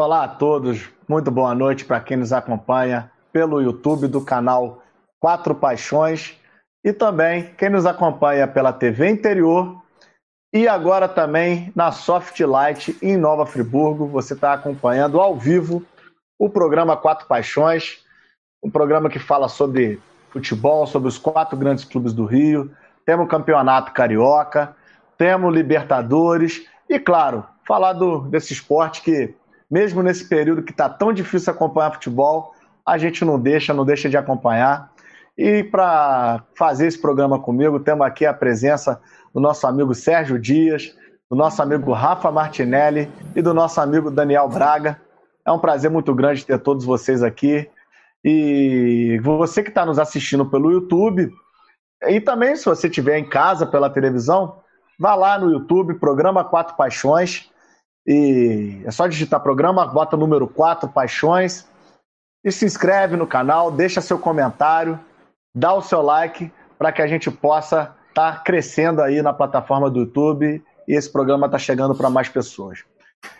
Olá a todos, muito boa noite para quem nos acompanha pelo YouTube do canal Quatro Paixões e também quem nos acompanha pela TV Interior e agora também na Softlight em Nova Friburgo. Você está acompanhando ao vivo o programa Quatro Paixões, um programa que fala sobre futebol, sobre os quatro grandes clubes do Rio. Temos o Campeonato Carioca, temos Libertadores e, claro, falar do, desse esporte que, mesmo nesse período que está tão difícil acompanhar futebol, a gente não deixa, não deixa de acompanhar. E para fazer esse programa comigo, temos aqui a presença do nosso amigo Sérgio Dias, do nosso amigo Rafa Martinelli e do nosso amigo Daniel Braga. É um prazer muito grande ter todos vocês aqui. E você que está nos assistindo pelo YouTube, e também se você estiver em casa pela televisão, vá lá no YouTube, Programa Quatro Paixões. E é só digitar programa, bota número 4 Paixões e se inscreve no canal, deixa seu comentário, dá o seu like para que a gente possa estar tá crescendo aí na plataforma do YouTube e esse programa está chegando para mais pessoas.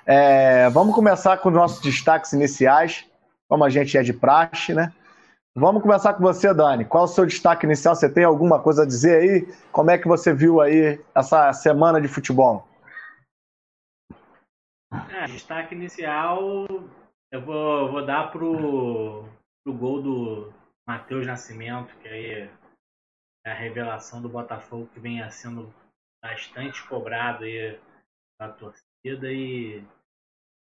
É, vamos começar com os nossos destaques iniciais, como a gente é de praxe, né? Vamos começar com você, Dani. Qual é o seu destaque inicial? Você tem alguma coisa a dizer aí? Como é que você viu aí essa semana de futebol? É, destaque inicial, eu vou, vou dar pro, pro gol do Matheus Nascimento, que aí é a revelação do Botafogo que vem sendo bastante cobrado aí da torcida e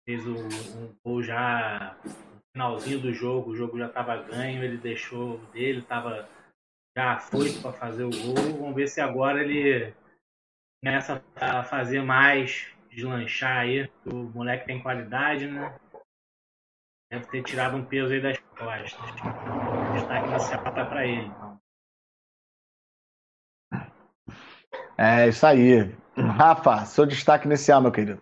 fez um, gol já no finalzinho do jogo, o jogo já estava ganho, ele deixou dele, estava já foi para fazer o gol. Vamos ver se agora ele começa a fazer mais deslanchar aí. O moleque tem qualidade, né? Deve ter tirado um peso aí das costas. O destaque inicial tá para ele, então. É isso aí. Rafa, seu destaque inicial, meu querido.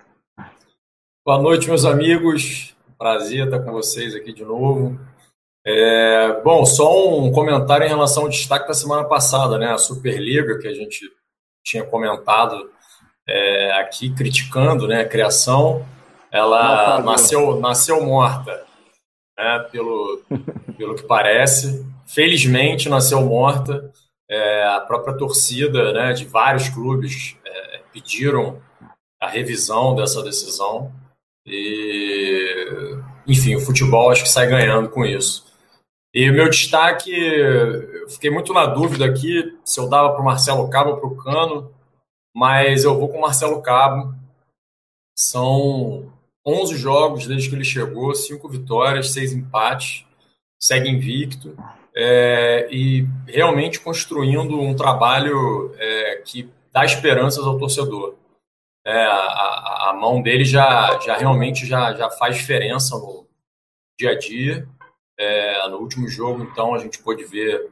Boa noite, meus amigos. Prazer estar com vocês aqui de novo. É, bom, só um comentário em relação ao destaque da semana passada, né? A Superliga, que a gente tinha comentado é, aqui criticando né, a criação, ela nasceu, nasceu morta, né, pelo, pelo que parece. Felizmente nasceu morta. É, a própria torcida né, de vários clubes é, pediram a revisão dessa decisão. E, enfim, o futebol acho que sai ganhando com isso. E o meu destaque, eu fiquei muito na dúvida aqui se eu dava para o Marcelo Cabo ou para o Cano mas eu vou com o Marcelo Cabo. São 11 jogos desde que ele chegou, 5 vitórias, 6 empates, segue invicto é, e realmente construindo um trabalho é, que dá esperanças ao torcedor. É, a, a, mão dele já, já realmente já, já faz diferença no dia a dia. É, no último jogo, então, a gente pôde ver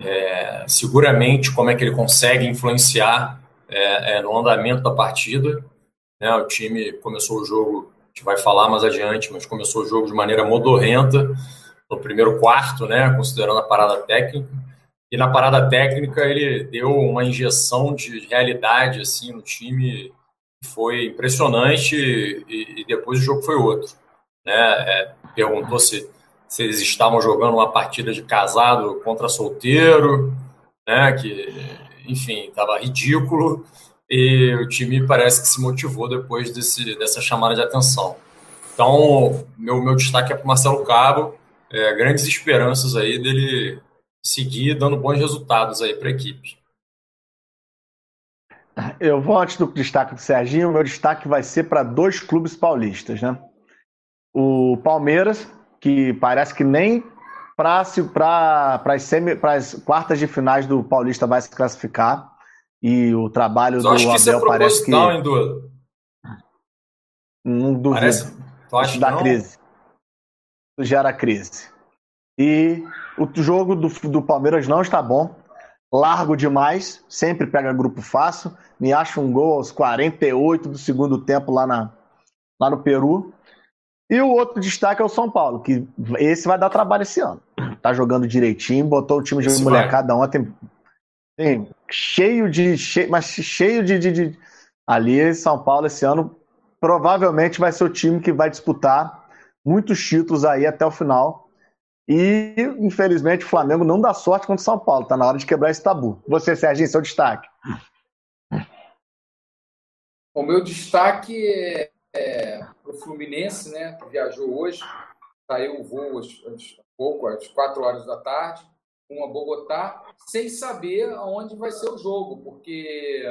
é, seguramente como é que ele consegue influenciar é, é, no andamento da partida. Né? O time começou o jogo, a gente vai falar mais adiante, mas começou o jogo de maneira modorrenta no primeiro quarto, né? considerando a parada técnica. E na parada técnica ele deu uma injeção de realidade assim no time foi impressionante e, e depois o jogo foi outro. Né? É, perguntou se, se eles estavam jogando uma partida de casado contra solteiro, né? que enfim, estava ridículo e o time parece que se motivou depois desse, dessa chamada de atenção. Então, meu, meu destaque é para o Marcelo Cabo, é, grandes esperanças aí dele seguir dando bons resultados aí para a equipe. Eu vou antes do destaque do Serginho, meu destaque vai ser para dois clubes paulistas, né? O Palmeiras, que parece que nem para as quartas de finais do Paulista vai se classificar. E o trabalho do acho que isso é Abel é parece que. Hein, Du? Não duvido. Parece... Tu acha da crise. Gera crise. E o jogo do, do Palmeiras não está bom. Largo demais. Sempre pega grupo fácil. Me acha um gol aos 48 do segundo tempo lá, na, lá no Peru. E o outro destaque é o São Paulo, que esse vai dar trabalho esse ano. Tá jogando direitinho, botou o time de esse molecada vai. ontem. Sim, cheio de. Cheio, mas cheio de, de, de. Ali, São Paulo esse ano provavelmente vai ser o time que vai disputar muitos títulos aí até o final. E, infelizmente, o Flamengo não dá sorte contra o São Paulo. Está na hora de quebrar esse tabu. Você, Serginho, seu destaque. O meu destaque é, é Fluminense, né, que viajou hoje. Saiu o voo às, pouco, às 4 horas da tarde, com a Bogotá, sem saber aonde vai ser o jogo, porque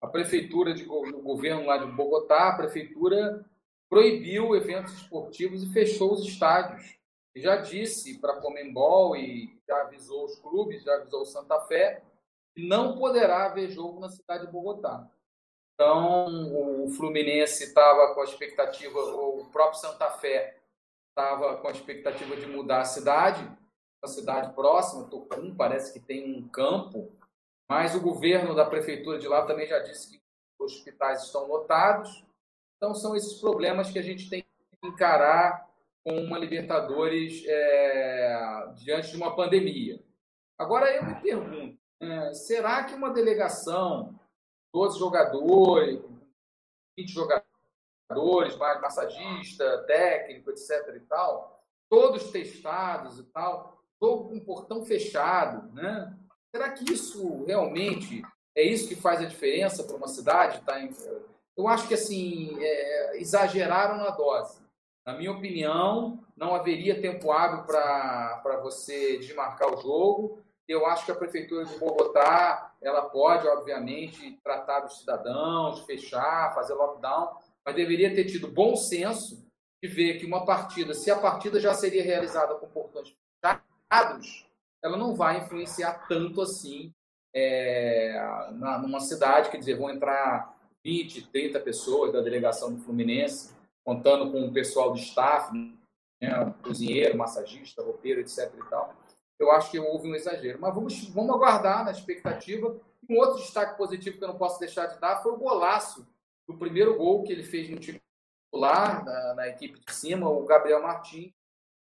a prefeitura de, do governo lá de Bogotá, a prefeitura proibiu eventos esportivos e fechou os estádios. E já disse para a Comembol e já avisou os clubes, já avisou o Santa Fé, que não poderá haver jogo na cidade de Bogotá. Então, o Fluminense estava com a expectativa, o próprio Santa Fé estava com a expectativa de mudar a cidade, a cidade próxima, Tucum, parece que tem um campo, mas o governo da prefeitura de lá também já disse que os hospitais estão lotados. Então, são esses problemas que a gente tem que encarar com uma Libertadores é, diante de uma pandemia. Agora, eu me pergunto: é, será que uma delegação, 12 jogadores, 20 jogadores, mais massagista, técnico, etc. e tal, todos testados e tal, jogo com portão fechado, né? Será que isso realmente é isso que faz a diferença para uma cidade? Tá. Eu acho que assim é, exageraram na dose. Na minha opinião, não haveria tempo hábil para você desmarcar o jogo. Eu acho que a prefeitura de Bogotá ela pode, obviamente, tratar dos cidadãos, fechar, fazer lockdown, mas deveria ter tido bom senso de ver que uma partida, se a partida já seria realizada com portões fechados, ela não vai influenciar tanto assim é, na, numa cidade, quer dizer, vão entrar 20, 30 pessoas da delegação do Fluminense, contando com o pessoal do staff, né, cozinheiro, massagista, roupeiro, etc. e tal. Eu acho que houve um exagero. Mas vamos, vamos aguardar na expectativa. Um outro destaque positivo que eu não posso deixar de dar foi o golaço do primeiro gol que ele fez no titular, na, na equipe de cima, o Gabriel Martins,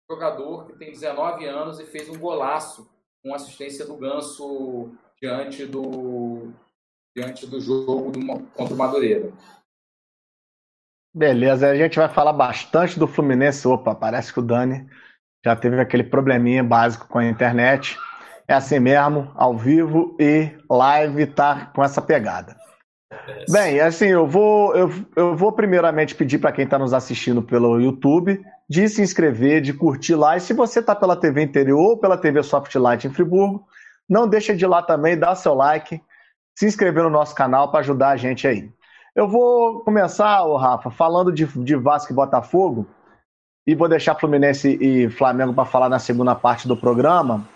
jogador que tem 19 anos e fez um golaço com assistência do Ganso diante do, diante do jogo do, contra o Madureira. Beleza, a gente vai falar bastante do Fluminense. Opa, parece que o Dani já teve aquele probleminha básico com a internet. É assim mesmo, ao vivo e live tá com essa pegada. Bem, assim, eu vou, eu, eu vou primeiramente pedir para quem está nos assistindo pelo YouTube de se inscrever, de curtir lá. E se você está pela TV Interior ou pela TV Softlight em Friburgo, não deixa de ir lá também, dar seu like, se inscrever no nosso canal para ajudar a gente aí. Eu vou começar, ô Rafa, falando de, de Vasco e Botafogo, e vou deixar Fluminense e Flamengo para falar na segunda parte do programa,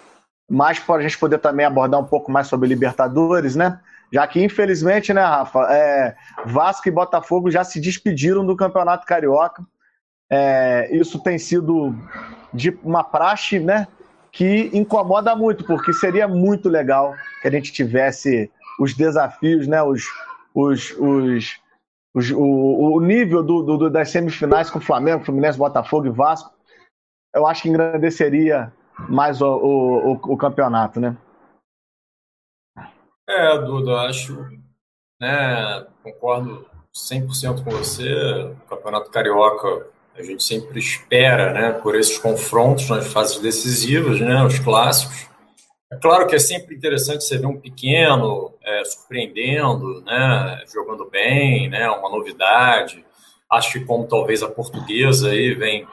mas para a gente poder também abordar um pouco mais sobre Libertadores, né? Já que, infelizmente, né, Rafa, é, Vasco e Botafogo já se despediram do Campeonato Carioca. É, isso tem sido de uma praxe, né? Que incomoda muito, porque seria muito legal que a gente tivesse os desafios, né? Os, os, os, o, o nível do, do, das semifinais com Flamengo, Fluminense, Botafogo e Vasco. Eu acho que engrandeceria mais o, o, o campeonato, né? É, Duda, acho, né, concordo 100% com você. O Campeonato Carioca, a gente sempre espera, né, por esses confrontos nas fases decisivas, né, os clássicos. É claro que é sempre interessante você ver um pequeno é, surpreendendo, né, jogando bem, né, uma novidade. Acho que como talvez a portuguesa aí vem,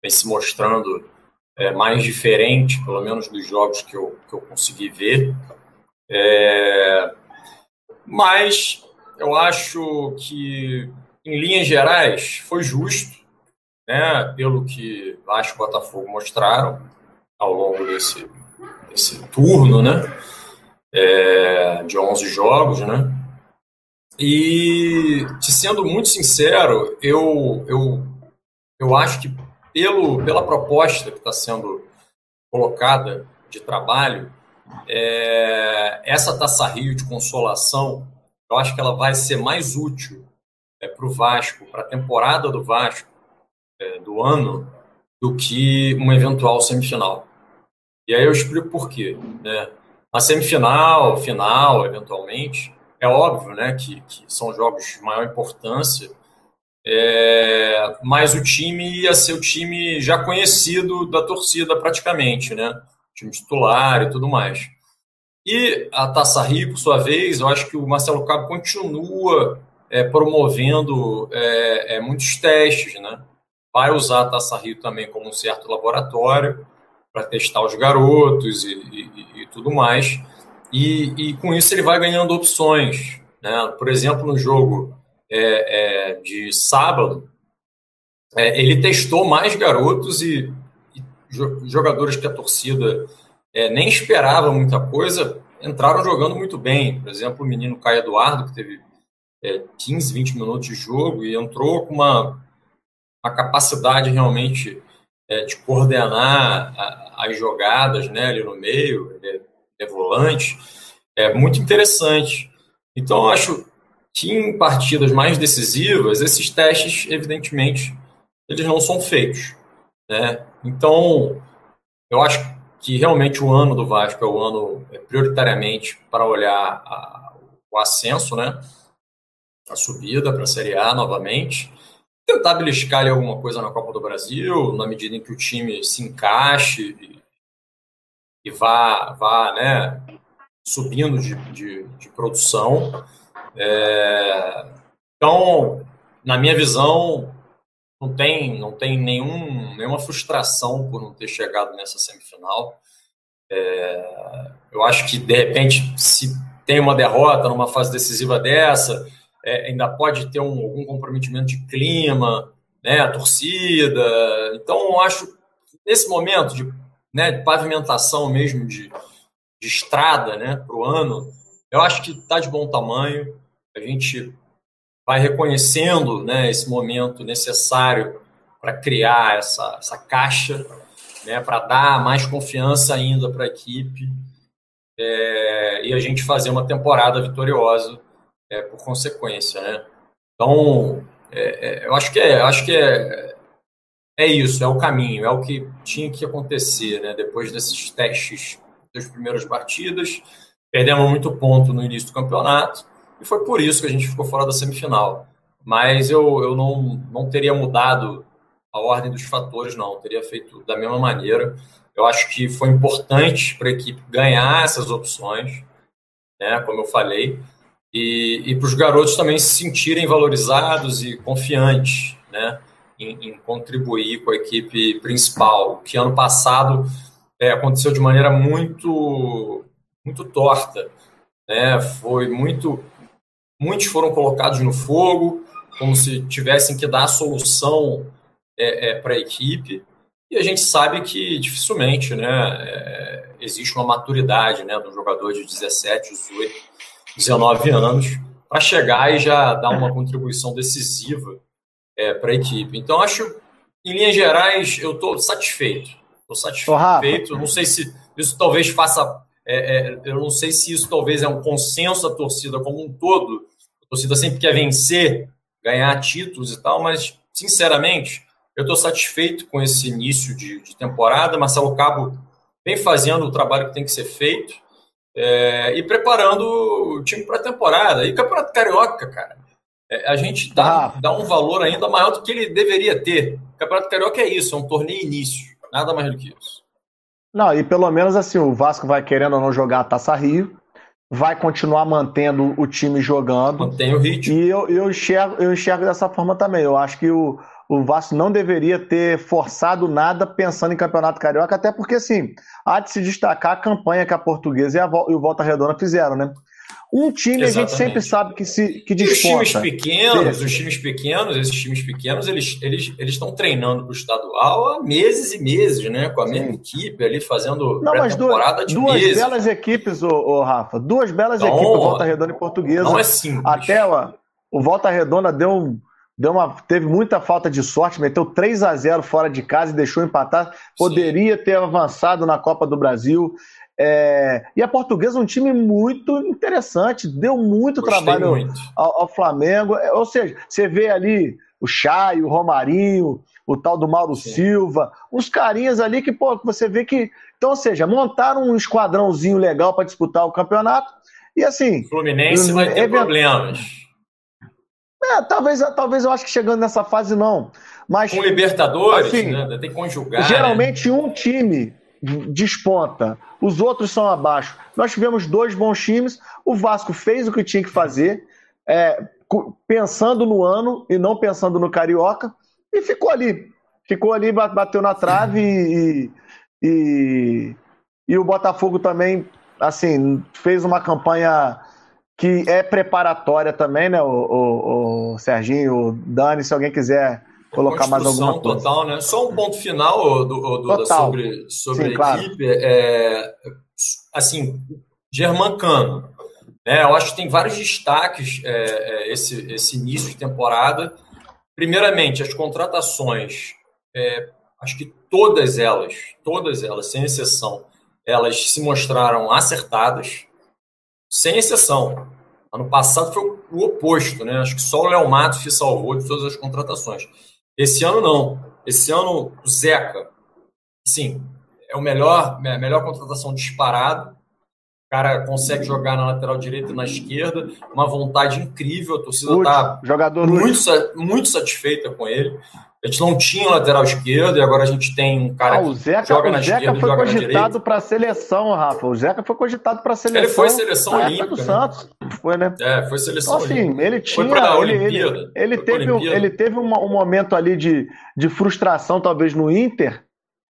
vem se mostrando é, mais diferente, pelo menos dos jogos que eu, que eu consegui ver. É, mas eu acho que, em linhas gerais, foi justo, né, pelo que Vasco e Botafogo mostraram ao longo desse, desse turno, né, é, de 11 jogos, né, e, te sendo muito sincero, eu, eu, eu acho que pelo, pela proposta que está sendo colocada de trabalho, é, essa taça Rio de consolação, eu acho que ela vai ser mais útil é, para o Vasco, para a temporada do Vasco é, do ano, do que uma eventual semifinal. E aí eu explico por quê. Né? A semifinal, final, eventualmente, é óbvio né, que, que são jogos de maior importância, é, mas o time ia ser o time já conhecido da torcida praticamente, né? time titular e tudo mais. E a Taça Rio, por sua vez, eu acho que o Marcelo Cabo continua é, promovendo é, é, muitos testes, né? Vai usar a Taça Rio também como um certo laboratório para testar os garotos e, e, e tudo mais. E, e, com isso ele vai ganhando opções. Né? Por exemplo, no jogo é, é, de sábado, é, ele testou mais garotos e, e, jogadores que a torcida é, nem esperava muita coisa, entraram jogando muito bem. Por exemplo, o menino Caio Eduardo, que teve 15, é, 20 minutos de jogo e entrou com uma, uma capacidade realmente é, de coordenar a, as jogadas né, ali no meio, é, é volante, é muito interessante. Então, acho que em partidas mais decisivas, esses testes, evidentemente, eles não são feitos. Né? Então, eu acho que realmente o ano do Vasco é o ano é, prioritariamente para olhar a, o ascenso, né? a subida para a Série A novamente. Tentar beliscar ali alguma coisa na Copa do Brasil, na medida em que o time se encaixe e, e vá, vá né, subindo de, de, de produção. É, então, na minha visão, não tem, não tem nenhum, nenhuma frustração por não ter chegado nessa semifinal. É, eu acho que, de repente, se tem uma derrota numa fase decisiva dessa, é, ainda pode ter um, algum comprometimento de clima, né, a torcida. Então, acho nesse momento de, né, de pavimentação mesmo de, de estrada né, para o ano, eu acho que está de bom tamanho. A gente vai reconhecendo né, esse momento necessário para criar essa, essa caixa, né, para dar mais confiança ainda para a equipe é, e a gente fazer uma temporada vitoriosa é, por consequência, né? Então, é, é, eu acho que é, acho que é, é isso, é o caminho, é o que tinha que acontecer, né? Depois desses testes das primeiras partidas, perdemos muito ponto no início do campeonato e foi por isso que a gente ficou fora da semifinal. Mas eu, eu não, não teria mudado a ordem dos fatores, não, eu teria feito da mesma maneira. Eu acho que foi importante para a equipe ganhar essas opções, né? Como eu falei e, e para os garotos também se sentirem valorizados e confiantes né, em, em contribuir com a equipe principal, que ano passado é, aconteceu de maneira muito, muito torta. Né? Foi muito. Muitos foram colocados no fogo, como se tivessem que dar a solução é, é, para a equipe. E a gente sabe que dificilmente né, é, existe uma maturidade né, do jogador de 17, 18 19 anos, para chegar e já dar uma contribuição decisiva é, para a equipe. Então, acho, em linhas gerais, eu estou satisfeito. Estou satisfeito. não sei se isso talvez faça. É, é, eu não sei se isso talvez é um consenso da torcida como um todo. A torcida sempre quer vencer, ganhar títulos e tal, mas, sinceramente, eu estou satisfeito com esse início de, de temporada. Marcelo Cabo vem fazendo o trabalho que tem que ser feito é, e preparando o time para a temporada. E Campeonato Carioca, cara, é, a gente dá, ah. dá um valor ainda maior do que ele deveria ter. O Campeonato Carioca é isso, é um torneio início, nada mais do que isso. Não, e pelo menos assim, o Vasco vai querendo ou não jogar a Taça Rio, vai continuar mantendo o time jogando. Mantém o ritmo. E eu, eu, enxergo, eu enxergo dessa forma também. Eu acho que o, o Vasco não deveria ter forçado nada pensando em Campeonato Carioca, até porque, assim, há de se destacar a campanha que a Portuguesa e, a, e o Volta Redonda fizeram, né? Um time Exatamente. a gente sempre sabe que se que desponta. os times pequenos, os times pequenos, esses times pequenos, eles eles eles estão treinando para o estadual há meses e meses, né? Com a Sim. mesma equipe ali fazendo pré-temporada de duas meses. belas equipes, ô, Rafa, duas belas então, equipes, Volta Redonda e Portuguesa. Não é simples. Até ó, o Volta Redonda deu um deu uma, teve muita falta de sorte, meteu 3 a 0 fora de casa e deixou empatar. Poderia Sim. ter avançado na Copa do Brasil. É, e a Portuguesa é um time muito interessante, deu muito Gostei trabalho muito. Ao, ao, Flamengo. É, ou seja, você vê ali o Chay, o Romarinho, o tal do Mauro Sim. Silva, uns carinhas ali que pô, você vê que. Então, ou seja, montaram um esquadrãozinho legal para disputar o campeonato. E assim. O Fluminense vai ter problemas É, talvez, talvez eu acho que chegando nessa fase não. Mas, Com Libertadores, assim, né? Tem que conjugar. Geralmente né? um time desponta, os outros são abaixo. Nós tivemos dois bons times, o Vasco fez o que tinha que fazer, é, pensando no ano e não pensando no Carioca, e ficou ali. Ficou ali, bateu na trave e, e, e o Botafogo também, assim, fez uma campanha que é preparatória também, né? O, o, o Serginho, o Dani, se alguém quiser colocar mais alguma coisa. total, né? Só um ponto final do, do, do sobre, sobre Sim, a claro. equipe. É, assim, Germancano. Né? Eu acho que tem vários destaques é, é, esse, esse início de temporada. Primeiramente, as contratações, é, acho que todas elas, todas elas, sem exceção, elas se mostraram acertadas, sem exceção. Ano passado foi o oposto, né? Acho que só o Léo Matos se salvou de todas as contratações. Esse ano não. Esse ano o Zeca, sim, é o melhor, a melhor contratação disparado. O cara consegue jogar na lateral direita e na esquerda, uma vontade incrível. A torcida está muito, muito satisfeita com ele. A gente não tinha lateral esquerdo e agora a gente tem um cara ah, o Zeca, que joga na o Zeca esquerda, foi cogitado para a seleção, Rafa. O Zeca foi cogitado para a seleção. Ele foi seleção olímpica. do né? Santos, foi, né? É, foi seleção então, assim, ele tinha, ele, Olimpíada. Ele, ele teve, um, ele teve uma, um momento ali de, de frustração, talvez no Inter,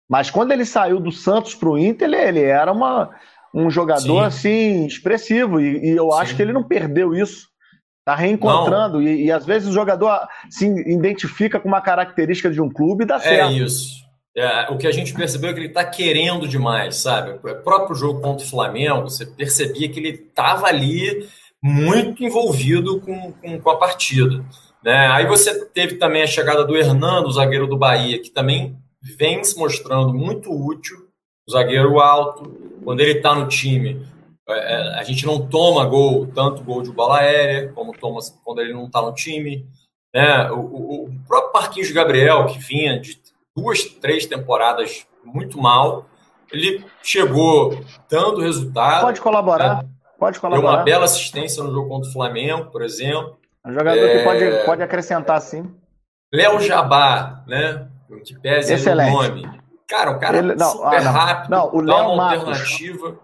mas quando ele saiu do Santos para o Inter, ele, ele era uma, um jogador Sim. assim expressivo e, e eu Sim. acho que ele não perdeu isso. Tá reencontrando e, e, às vezes o jogador se identifica com uma característica de um clube e dá é certo. É isso. É, o que a gente percebeu é que ele está querendo demais, sabe? O próprio jogo contra o Flamengo, você percebia que ele estava ali muito envolvido com, com, com, a partida. Né? Aí você teve também a chegada do Hernando, zagueiro do Bahia, que também vem se mostrando muito útil, zagueiro alto. Quando ele está no time, é, é, a gente não toma gol, tanto gol de bola aérea, como toma quando ele não está no time. Né? O, o, o, próprio Marquinhos Gabriel, que vinha de duas, três temporadas muito mal, ele chegou dando resultado. Pode colaborar. Né? Pode colaborar. Deu uma bela assistência no jogo contra o Flamengo, por exemplo. É um jogador é... que pode, pode acrescentar, sim. Léo Jabá, né? Que pese o nome. Cara, um cara ele, não, super ah, não. rápido, não, o Léo uma Matos. alternativa.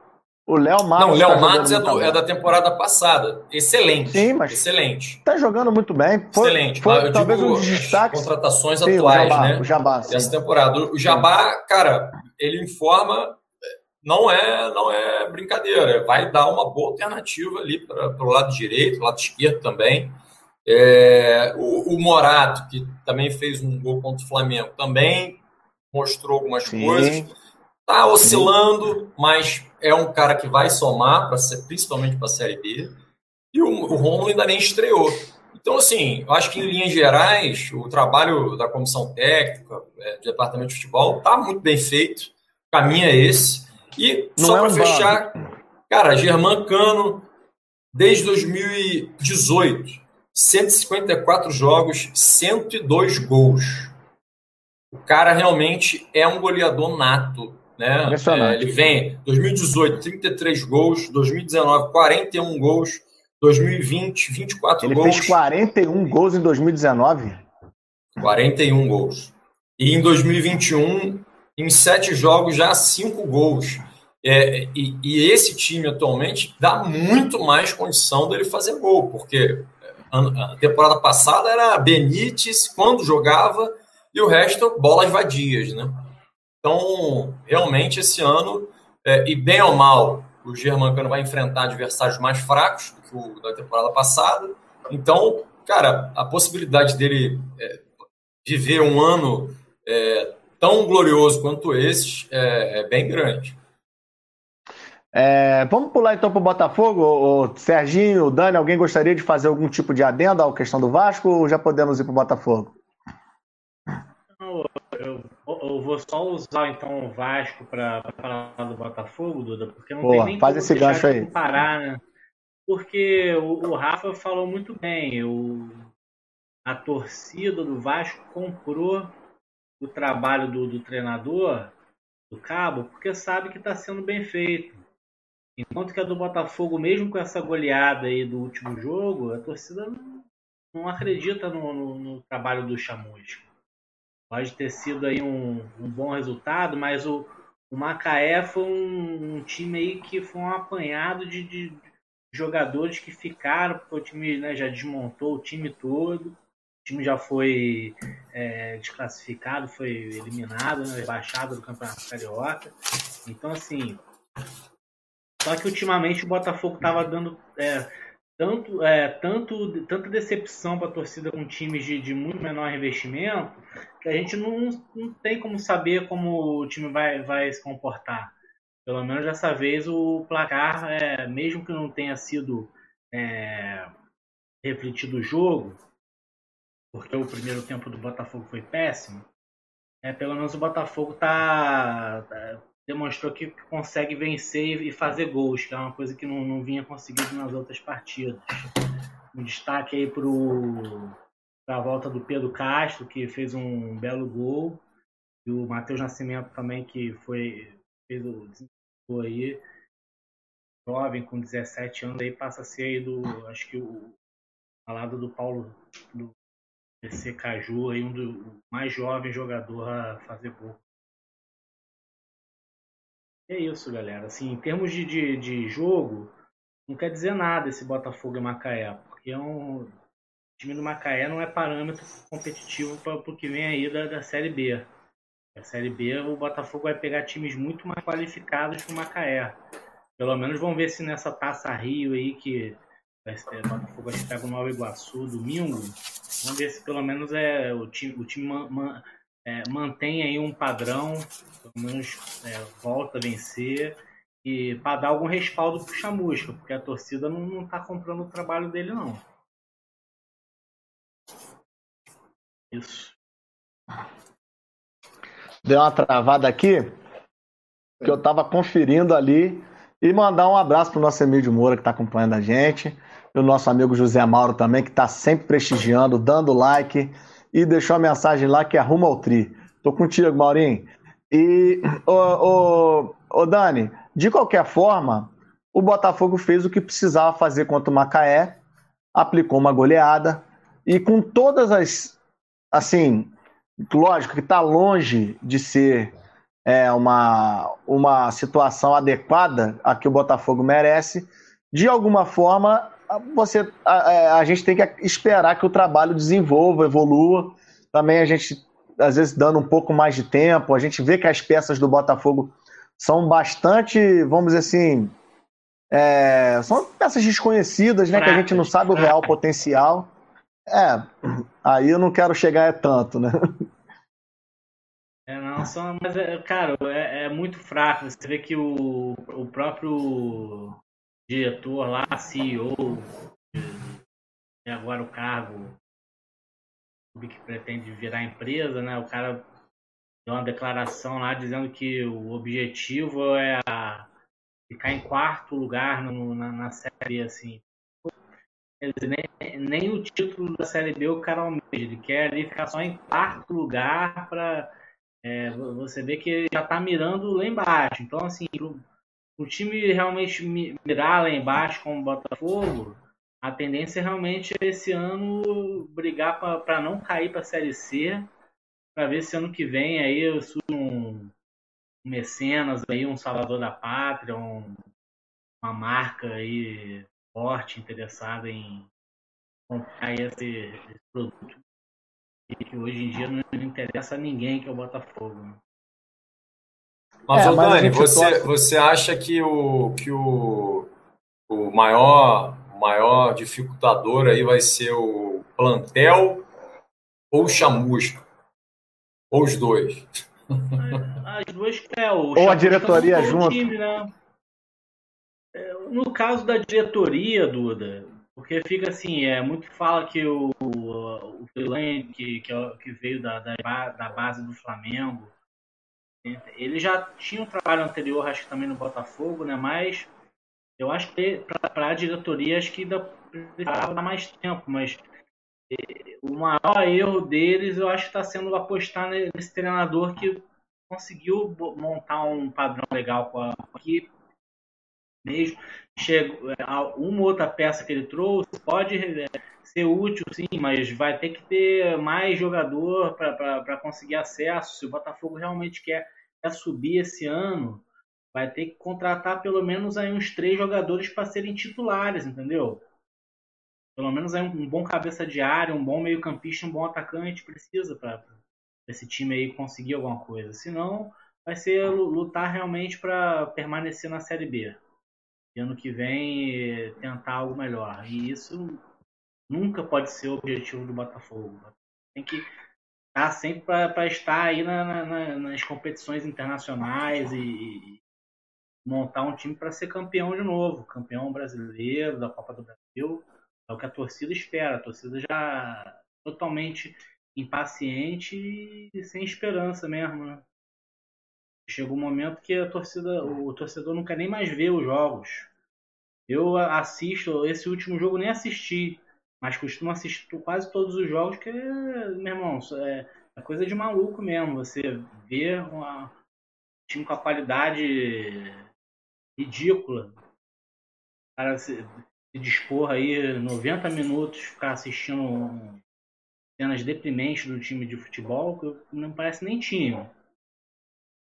O Léo Matos. Não, o Léo tá Matos é, do, é, da temporada passada. Excelente. Sim, mas. Excelente. Tá jogando muito bem. Foi, Excelente. Foi, eu talvez digo um destaque. contratações sim, atuais, o Jabá, né? O Jabá. Sim. Dessa temporada. O Jabá, cara, ele informa. Não é, não é brincadeira. Vai dar uma boa alternativa ali para o lado direito, lado esquerdo também. É, o, o, Morato, que também fez um gol contra o Flamengo, também mostrou algumas sim. coisas. Tá oscilando, mas é um cara que vai somar, pra ser, principalmente para a Série B. E o, o Romulo ainda nem estreou. Então, assim, eu acho que em linhas gerais, o trabalho da comissão técnica, é, do departamento de futebol, está muito bem feito. O caminho é esse. E Não só é para um fechar, cara, Germán Cano, desde 2018, 154 jogos, 102 gols. O cara realmente é um goleador nato. Né? É, ele vem 2018, 33 gols, 2019, 41 gols, 2020, 24 ele gols. Ele fez 41 gols em 2019? 41 gols. E em 2021, em sete jogos, já cinco gols. É, e, e, esse time atualmente dá muito mais condição dele fazer gol, porque a temporada passada era Benítez quando jogava e o resto bolas vadias, né? Então, realmente, esse ano, é, e bem ou mal, o Germancano vai enfrentar adversários mais fracos do que o da temporada passada. Então, cara, a possibilidade dele é, viver um ano é, tão glorioso quanto esse é, é bem grande. É, vamos pular então para o Botafogo. O Serginho, o Dani, alguém gostaria de fazer algum tipo de adenda à questão do Vasco ou já podemos ir para o Botafogo? Eu vou só usar então o Vasco para falar do Botafogo, Duda, porque não tem nem faz esse gancho aí. comparar, né? Porque o, o, Rafa falou muito bem, o, a torcida do Vasco comprou o trabalho do, do treinador, do Cabo, porque sabe que está sendo bem feito. Enquanto que a do Botafogo, mesmo com essa goleada aí do último jogo, a torcida não não acredita no, no, no trabalho do Chamusca. Pode ter sido aí um, um bom resultado, mas o, o Macaé foi um, um, time aí que foi um apanhado de, de jogadores que ficaram, porque o time né, já desmontou o time todo, o time já foi é, desclassificado, foi eliminado, né, do Campeonato Carioca. Então, assim. Só que ultimamente o Botafogo estava dando é, tanto, é, tanto, tanta decepção para a torcida com times de, de, muito menor investimento que a gente não, não tem como saber como o time vai, vai se comportar. Pelo menos dessa vez o placar, é, mesmo que não tenha sido é, refletido o jogo, porque o primeiro tempo do Botafogo foi péssimo, é, pelo menos o Botafogo tá, tá demonstrou que consegue vencer e fazer gols, que é uma coisa que não, não vinha conseguindo nas outras partidas. Um destaque aí para a volta do Pedro Castro, que fez um belo gol, e o Matheus Nascimento também, que foi fez o desempenho aí, jovem, com 17 anos, aí passa a ser aí do, acho que o falado do Paulo, do PC Caju, aí um do mais jovem jogador a fazer gol. É isso, galera. Assim, em termos de, de, de jogo, não quer dizer nada esse Botafogo e Macaé, porque é um o time do Macaé não é parâmetro competitivo para o que vem aí da, da Série B. A Série B, o Botafogo vai pegar times muito mais qualificados que o Macaé. Pelo menos vamos ver se nessa Taça Rio aí, que vai ser, o Botafogo vai pegar o Nova Iguaçu domingo, vamos ver se pelo menos é o time, o time man, man, é, mantém aí um padrão, pelo menos é, volta a vencer e para dar algum respaldo para o Chamusca, porque a torcida não está comprando o trabalho dele não. Isso. Deu uma travada aqui, que eu estava conferindo ali e mandar um abraço para o nosso Emílio Moura que está acompanhando a gente, e o nosso amigo José Mauro também que está sempre prestigiando, dando like e deixou a mensagem lá que arruma o tri. Tô contigo, Maurinho. E, ô, ô, ô, Dani, de qualquer forma, o Botafogo fez o que precisava fazer contra o Macaé, aplicou uma goleada, e com todas as. Assim, lógico que está longe de ser é, uma, uma situação adequada a que o Botafogo merece, de alguma forma você, a, a, gente tem que esperar que o trabalho desenvolva, evolua. Também a gente, às vezes, dando um pouco mais de tempo, a gente vê que as peças do Botafogo são bastante, vamos dizer assim, é, são peças desconhecidas, né? que a gente não sabe o real potencial. É, aí eu não quero chegar a tanto, né? É, não, só, mas, é, cara, é, é, muito fraco. Você vê que o, o próprio diretor lá, CEO, e agora o cargo que pretende virar empresa, né? O cara deu uma declaração lá dizendo que o objetivo é ficar em quarto lugar no, na, na série, assim. Nem, nem, o título da Série B o cara almeja, ele quer ali ficar só em quarto lugar para é, você ver que já está mirando lá embaixo. Então, assim, o time realmente mirar lá embaixo com o Botafogo, a tendência é realmente esse ano brigar para não cair para a Série C, para ver se ano que vem aí surge um, um mecenas aí, um salvador da pátria, um, uma marca aí forte interessada em comprar esse, esse produto que hoje em dia não interessa a ninguém que é o Botafogo. Né? Mas, é, Dani, você, você acha que o, que o, o maior, maior dificultador aí vai ser o plantel ou o chamusca? Ou os dois? As duas é, o Ou a diretoria junto. Time, né? É, no caso da diretoria, Duda, porque fica assim, é muito fala que o, o, o que, é que veio da, da, da base do Flamengo, ele já tinha um trabalho anterior, acho que também no Botafogo, né? Mas eu acho que para a diretoria acho que ainda precisava dar mais tempo, mas eh, o maior erro deles eu acho que está sendo apostar nesse treinador que conseguiu montar um padrão legal com a equipe. Mesmo. Chega, é, uma outra peça que ele trouxe pode é, ser útil, sim, mas vai ter que ter mais jogador para conseguir acesso. Se o Botafogo realmente quer, quer subir esse ano, vai ter que contratar pelo menos aí uns três jogadores para serem titulares, entendeu? Pelo menos aí um, bom cabeça de área, um bom meio-campista, um bom atacante precisa para esse time aí conseguir alguma coisa. Senão, vai ser lutar realmente para permanecer na Série B. E ano que vem tentar algo melhor. E isso nunca pode ser o objetivo do Botafogo. Tem que estar sempre para estar aí na, na, nas competições internacionais e, e montar um time para ser campeão de novo, campeão brasileiro da Copa do Brasil. É o que a torcida espera. A torcida já totalmente impaciente e sem esperança mesmo, né? Chega um momento que a torcida, o torcedor não quer nem mais ver os jogos. Eu assisto, esse último jogo nem assisti, mas costumo assistir quase todos os jogos, que, meu irmão, é, é coisa de maluco mesmo. Você vê um time com a qualidade ridícula. O cara se, se dispor aí 90 minutos, ficar assistindo cenas deprimentes do time de futebol, que não parece nem time.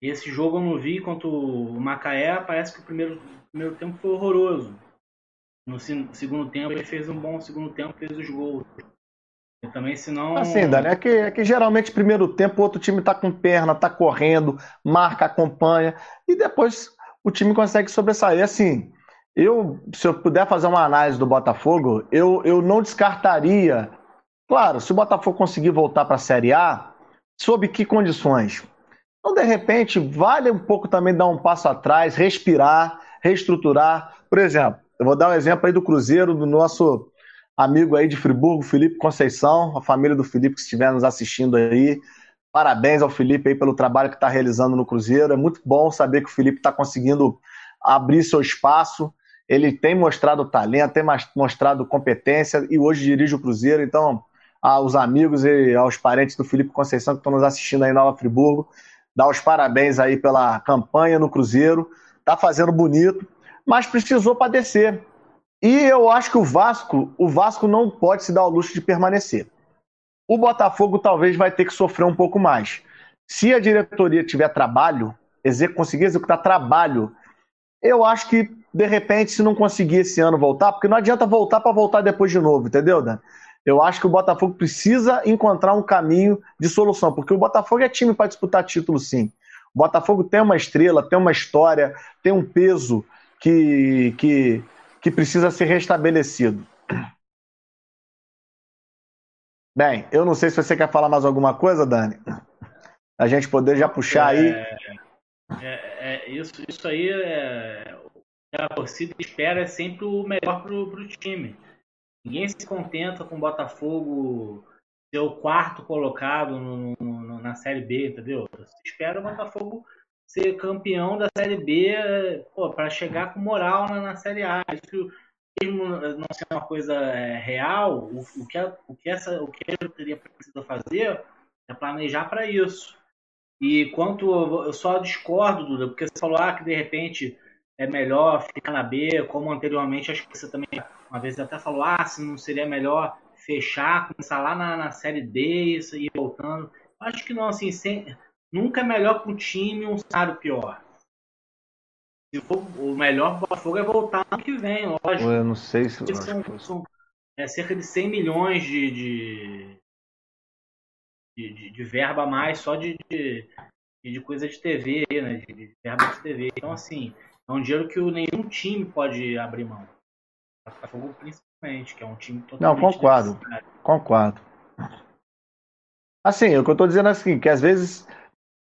Esse jogo eu não vi contra o Macaé, parece que o primeiro, primeiro tempo foi horroroso. No segundo tempo ele fez um bom segundo tempo, fez os gols. E também, senão. Assim, Dani, é que, é que geralmente primeiro tempo o outro time tá com perna, tá correndo, marca, acompanha, e depois o time consegue sobressair. Assim, eu, se eu puder fazer uma análise do Botafogo, eu, eu não descartaria. Claro, se o Botafogo conseguir voltar para a Série A, sob que condições? Então, de repente, vale um pouco também dar um passo atrás, respirar, reestruturar. Por exemplo, eu vou dar um exemplo aí do Cruzeiro, do nosso amigo aí de Friburgo, Felipe Conceição, a família do Felipe que estiver nos assistindo aí. Parabéns ao Felipe aí pelo trabalho que está realizando no Cruzeiro. É muito bom saber que o Felipe está conseguindo abrir seu espaço. Ele tem mostrado talento, tem mostrado competência e hoje dirige o Cruzeiro. Então, aos amigos e aos parentes do Felipe Conceição que estão nos assistindo aí em Nova Friburgo, dar os parabéns aí pela campanha no Cruzeiro. Tá fazendo bonito, mas precisou padecer. E eu acho que o Vasco, o Vasco não pode se dar o luxo de permanecer. O Botafogo talvez vai ter que sofrer um pouco mais. Se a diretoria tiver trabalho, conseguir executar trabalho, eu acho que de repente, se não conseguir esse ano voltar, porque não adianta voltar para voltar depois de novo, entendeu, Dan? Eu acho que o Botafogo precisa encontrar um caminho de solução, porque o Botafogo é time para disputar título, sim. O Botafogo tem uma estrela, tem uma história, tem um peso que, que, que precisa ser restabelecido. Bem, eu não sei se você quer falar mais alguma coisa, Dani. A gente poder já puxar aí. É, é, é, isso, isso aí é. A torcida espera é sempre o melhor para o time Ninguém se contenta com o Botafogo ser o quarto colocado no, no, na Série B, entendeu? Você espera o Botafogo ser campeão da Série B para chegar com moral na, na, Série A. Isso, mesmo não ser uma coisa é, real, o, o, que a, o, que essa, o que a diretoria precisa fazer é planejar para isso. E quanto eu só discordo, Duda, porque você falou ah, que de repente é melhor ficar na B, como anteriormente, acho que você também uma vez até falou, ah, se não seria melhor fechar, começar lá na, na série D e ir voltando. Acho que não, assim, sem, nunca é melhor para o time um cenário pior. Se for o melhor Botafogo é voltar ano que vem, lógico. Eu não sei se são, são é, cerca de 100 milhões de, de, de, de verba a mais só de, de, de, coisa de TV, né? De, de verba de TV. Então, assim, é um dinheiro que nenhum time pode abrir mão. Botafogo principalmente, que é um time totalmente. Não, concordo. Concordo. Assim, o que eu estou dizendo é assim, que às vezes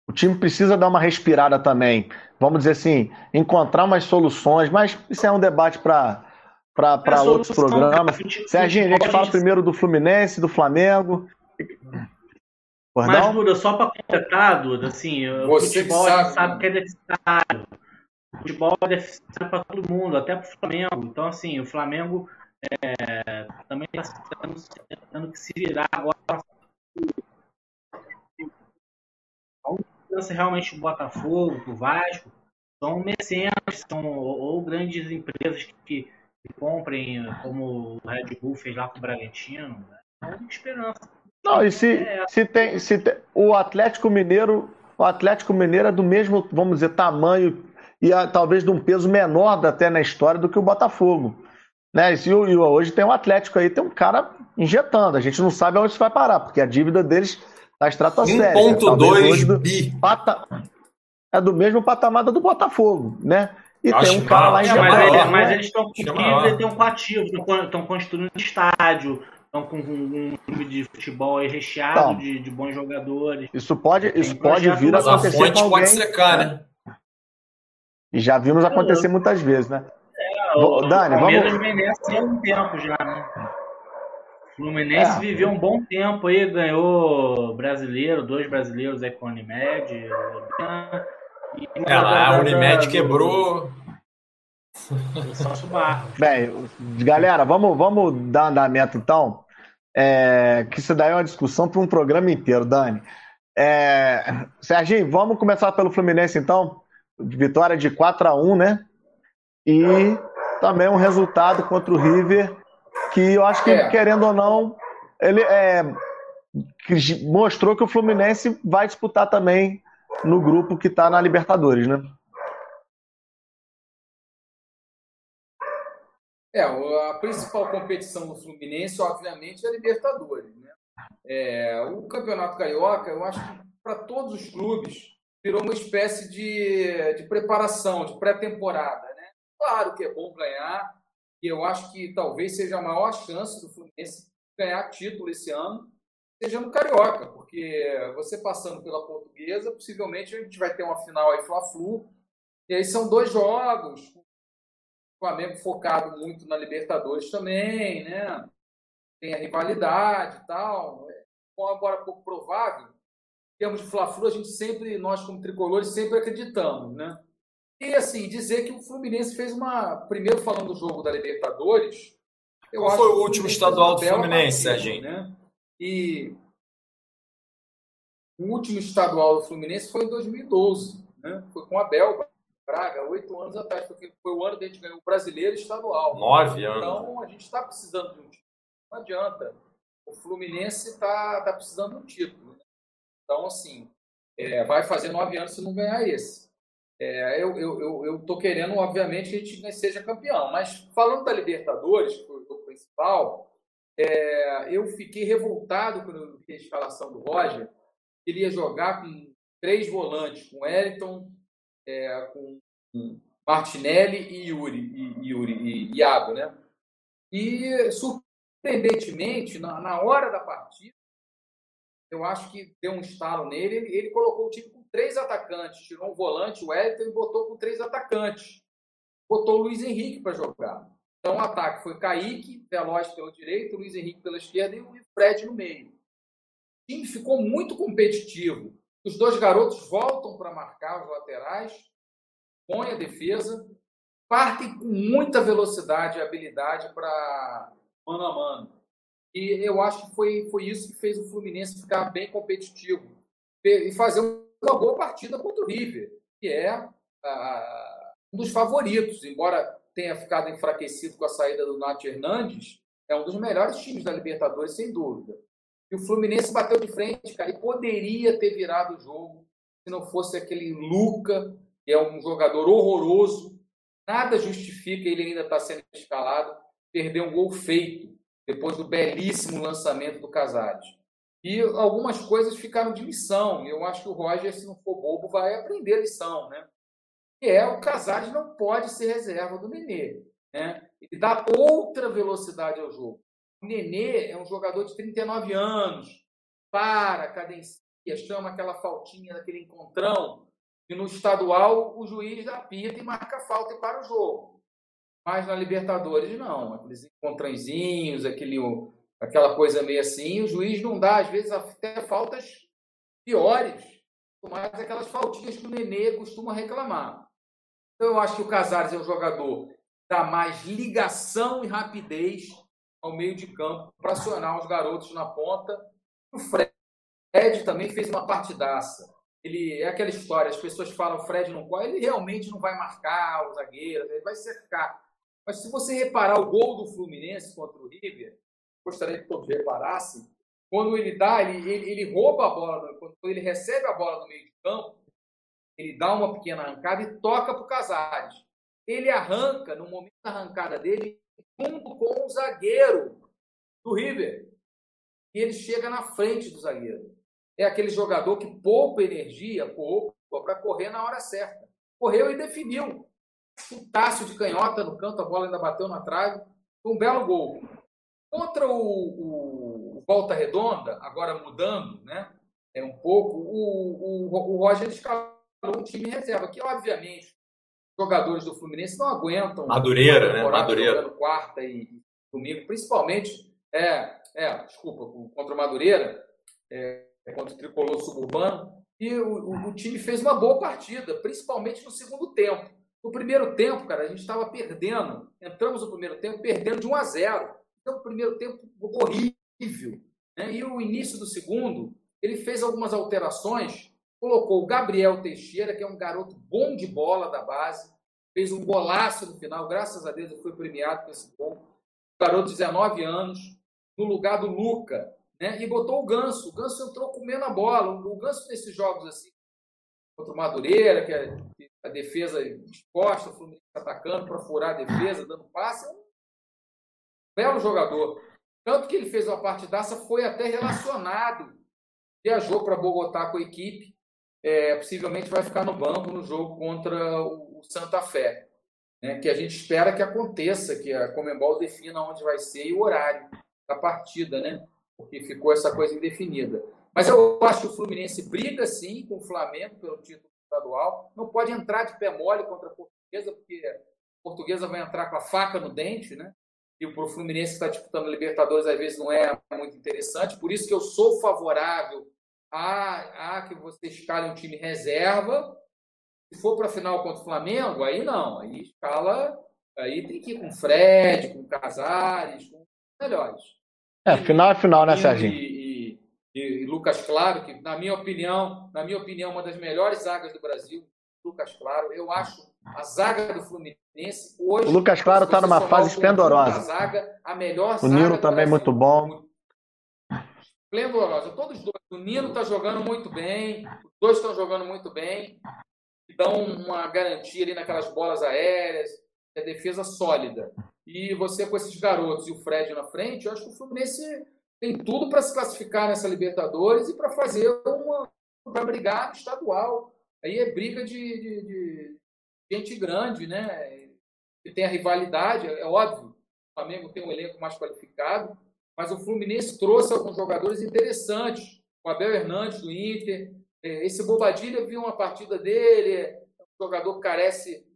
o time precisa dar uma respirada também. Vamos dizer assim, encontrar umas soluções, mas isso é um debate para para é outros programas. Serginho, a gente fala primeiro do Fluminense, do Flamengo. Mas, Duda, só para completar, Duda, assim, o futebol sabe. sabe que é necessário futebol é deficitário para todo mundo, até para o Flamengo. Então, assim, o Flamengo é, também está tendo que se virar agora. Então, realmente o Botafogo, o Vasco, são mecenas, são ou grandes empresas que, que comprem, como o Red Bull fez lá com o Bragantino. Né? É uma esperança. Não, e se, é. se, tem, se tem, o Atlético Mineiro, o Atlético Mineiro é do mesmo, vamos dizer, tamanho e a, talvez de um peso menor até na história do que o Botafogo. Né? E, e hoje tem um Atlético aí, tem um cara injetando. A gente não sabe onde isso vai parar, porque a dívida deles está estratosférica. 1.2 bi. Pata, é do mesmo patamar do Botafogo, né? E Acho tem um cara lá em é, mas, ele, mas eles estão conseguindo ter um coativo, estão construindo estádio, estão com um, time de futebol recheado então, de, de, bons jogadores. Isso pode, isso pode vir a acontecer. A fonte com pode secar, né? E já vimos acontecer muitas vezes, né? É, o, Dani, o Palmeiras vamos... vem nessa há um tempo já, né? O Fluminense é. viveu um bom tempo aí, ganhou brasileiro, dois brasileiros aí com a Unimed. É, a Unimed quebrou. Bem, galera, vamos, vamos dar andamento então. É, que isso daí é uma discussão para um programa inteiro, Dani. É, Serginho, vamos começar pelo Fluminense então. Vitória de 4 a 1 né? E também um resultado contra o River que eu acho que, é. querendo ou não, ele é, mostrou que o Fluminense vai disputar também no grupo que está na Libertadores, né? É, a principal competição do Fluminense, obviamente, é a Libertadores. Né? É, o Campeonato Carioca, eu acho que para todos os clubes virou uma espécie de, de preparação, de pré-temporada. Né? Claro que é bom ganhar, e eu acho que talvez seja a maior chance do Fluminense ganhar título esse ano, seja no Carioca, porque você passando pela Portuguesa, possivelmente a gente vai ter uma final aí Fla-Flu, e aí são dois jogos, o Flamengo focado muito na Libertadores também, né? Tem a rivalidade e tal. Embora pouco provável, termos de Fla-Flu, a gente sempre, nós como tricolores, sempre acreditamos, né? E assim, dizer que o Fluminense fez uma. Primeiro falando do jogo da Libertadores. Qual foi o último estadual do Fluminense, Serginho? Né? E o último estadual do Fluminense foi em 2012. Né? Foi com a Abel Braga, oito anos atrás. Foi, foi o ano que a gente ganhou o brasileiro estadual. Nove anos. Então a gente está precisando de um título. Não adianta. O Fluminense está tá precisando de um título. Né? Então, assim, é, vai fazer nove anos se não ganhar esse. É, eu eu, eu, eu querendo, obviamente, que a gente seja campeão. Mas falando da Libertadores, que foi o principal, é, eu fiquei revoltado quando a escalação do Roger. Queria jogar com três volantes, com Wellington, é, com Martinelli e Yuri, e, Yuri, e Iago, né? E, surpreendentemente, na, na hora da partida, eu acho que deu um estalo nele, ele, ele colocou o time com três atacantes, tirou um volante, o Wellington, e botou com três atacantes. Botou o Luiz Henrique para jogar. Então o ataque foi Kaique, Veloz pelo direito, Luiz Henrique pela esquerda e o Fred no meio. O time ficou muito competitivo. Os dois garotos voltam para marcar os laterais, põem a defesa, partem com muita velocidade e habilidade para mano a mano. E eu acho que foi, foi isso que fez o Fluminense ficar bem competitivo e fazer uma boa partida contra o River, que é um dos favoritos, embora tenha ficado enfraquecido com a saída do Nath Hernandes, é um dos melhores times da Libertadores, sem dúvida. E o Fluminense bateu de frente, cara, e poderia ter virado o jogo se não fosse aquele Luca, que é um jogador horroroso. Nada justifica ele ainda estar tá sendo escalado, perder um gol feito depois do belíssimo lançamento do Casares. E algumas coisas ficaram de lição. Eu acho que o Roger, se não for bobo, vai aprender lição, né? Que é o Casares não pode ser reserva do Nenê, né? Ele dá outra velocidade ao jogo. O Nenê é um jogador de 39 anos, para, cadencia, chama aquela faltinha daquele encontrão, e no estadual o juiz apita e marca falta e para o jogo. Mas na Libertadores, não. Aqueles encontrãozinhos, aquele, aquela coisa meio assim, o juiz não dá, às vezes, até faltas piores, mais aquelas faltinhas que o Nenê costuma reclamar. Então, eu acho que o Casares é um jogador que dá mais ligação e rapidez ao meio de campo para acionar os garotos na ponta. O Fred também fez uma partidaça. ele é aquela história, as pessoas falam Fred não corre, ele realmente não vai marcar o zagueiro, ele vai cercar. Mas se você reparar o gol do Fluminense contra o River, gostaria que todos reparassem, quando ele dá, ele, ele, ele rouba a bola, quando ele recebe a bola no meio de campo, ele dá uma pequena arrancada e toca para o Casares. Ele arranca, no momento da arrancada dele, junto com o zagueiro do River. E ele chega na frente do zagueiro. É aquele jogador que poupa energia, poupa, para correr na hora certa. Correu e definiu. Um de canhota no canto, a bola ainda bateu na trave. Um belo gol. Contra o, o, o Volta Redonda, agora mudando né, é um pouco, o, o, o Roger escalou um time reserva, que obviamente jogadores do Fluminense não aguentam. Madureira, né? Madureira. Quarta e domingo, principalmente. É, é, desculpa, contra o Madureira, é, contra o Tricolor Suburbano. E o, o, o, time fez uma boa partida, principalmente no segundo tempo. No primeiro tempo, cara, a gente estava perdendo. Entramos no primeiro tempo perdendo de 1 a 0. Então, o primeiro tempo horrível. Né? E o início do segundo, ele fez algumas alterações colocou o Gabriel Teixeira, que é um garoto bom de bola da base, fez um golaço no final, graças a Deus ele foi premiado com esse gol. Garoto de 19 anos, no lugar do Luca, né? E botou o Ganso. O Ganso entrou comendo a bola. O Ganso nesses jogos assim, contra o Madureira, que é a defesa exposta, o Fluminense atacando para furar a defesa, dando passe, é belo jogador. Tanto que ele fez uma partidaça, foi até relacionado. Viajou para Bogotá com a equipe, é, possivelmente vai ficar no banco no jogo contra o Santa Fé, né, que a gente espera que aconteça, que a Comembol defina onde vai ser e o horário da partida, né, porque ficou essa coisa indefinida. Mas eu acho que o Fluminense briga sim com o Flamengo pelo título estadual, não pode entrar de pé mole contra a Portuguesa, porque a Portuguesa vai entrar com a faca no dente, né? E para o Fluminense que está disputando Libertadores às vezes não é muito interessante, por isso que eu sou favorável a, a que você escale um time reserva. Se for para a final contra o Flamengo, aí não. Aí escala. Aí tem que ir com Fred, com Casares, com melhores. É, final é final, né, Serginho? E, e, Lucas Claro, que na minha opinião, na minha opinião, uma das melhores zagas do Brasil. Lucas Claro, eu acho a zaga do Fluminense hoje. O Lucas Claro está numa fase esplendorosa. Zaga, a melhor o Nilo também muito bom. Esplendorosa. Todos os dois o Nino está jogando muito bem, os dois estão jogando muito bem, dão uma garantia ali naquelas bolas aéreas, é defesa sólida. E você com esses garotos e o Fred na frente, eu acho que o Fluminense tem tudo para se classificar nessa Libertadores e para fazer uma. para brigar no estadual. Aí é briga de, de, de gente grande, né? E tem a rivalidade, é óbvio. O Flamengo tem um elenco mais qualificado, mas o Fluminense trouxe alguns jogadores interessantes o Abel Hernandes do Inter. É, esse Bobadilha, eu vi uma partida dele, é um jogador que carece,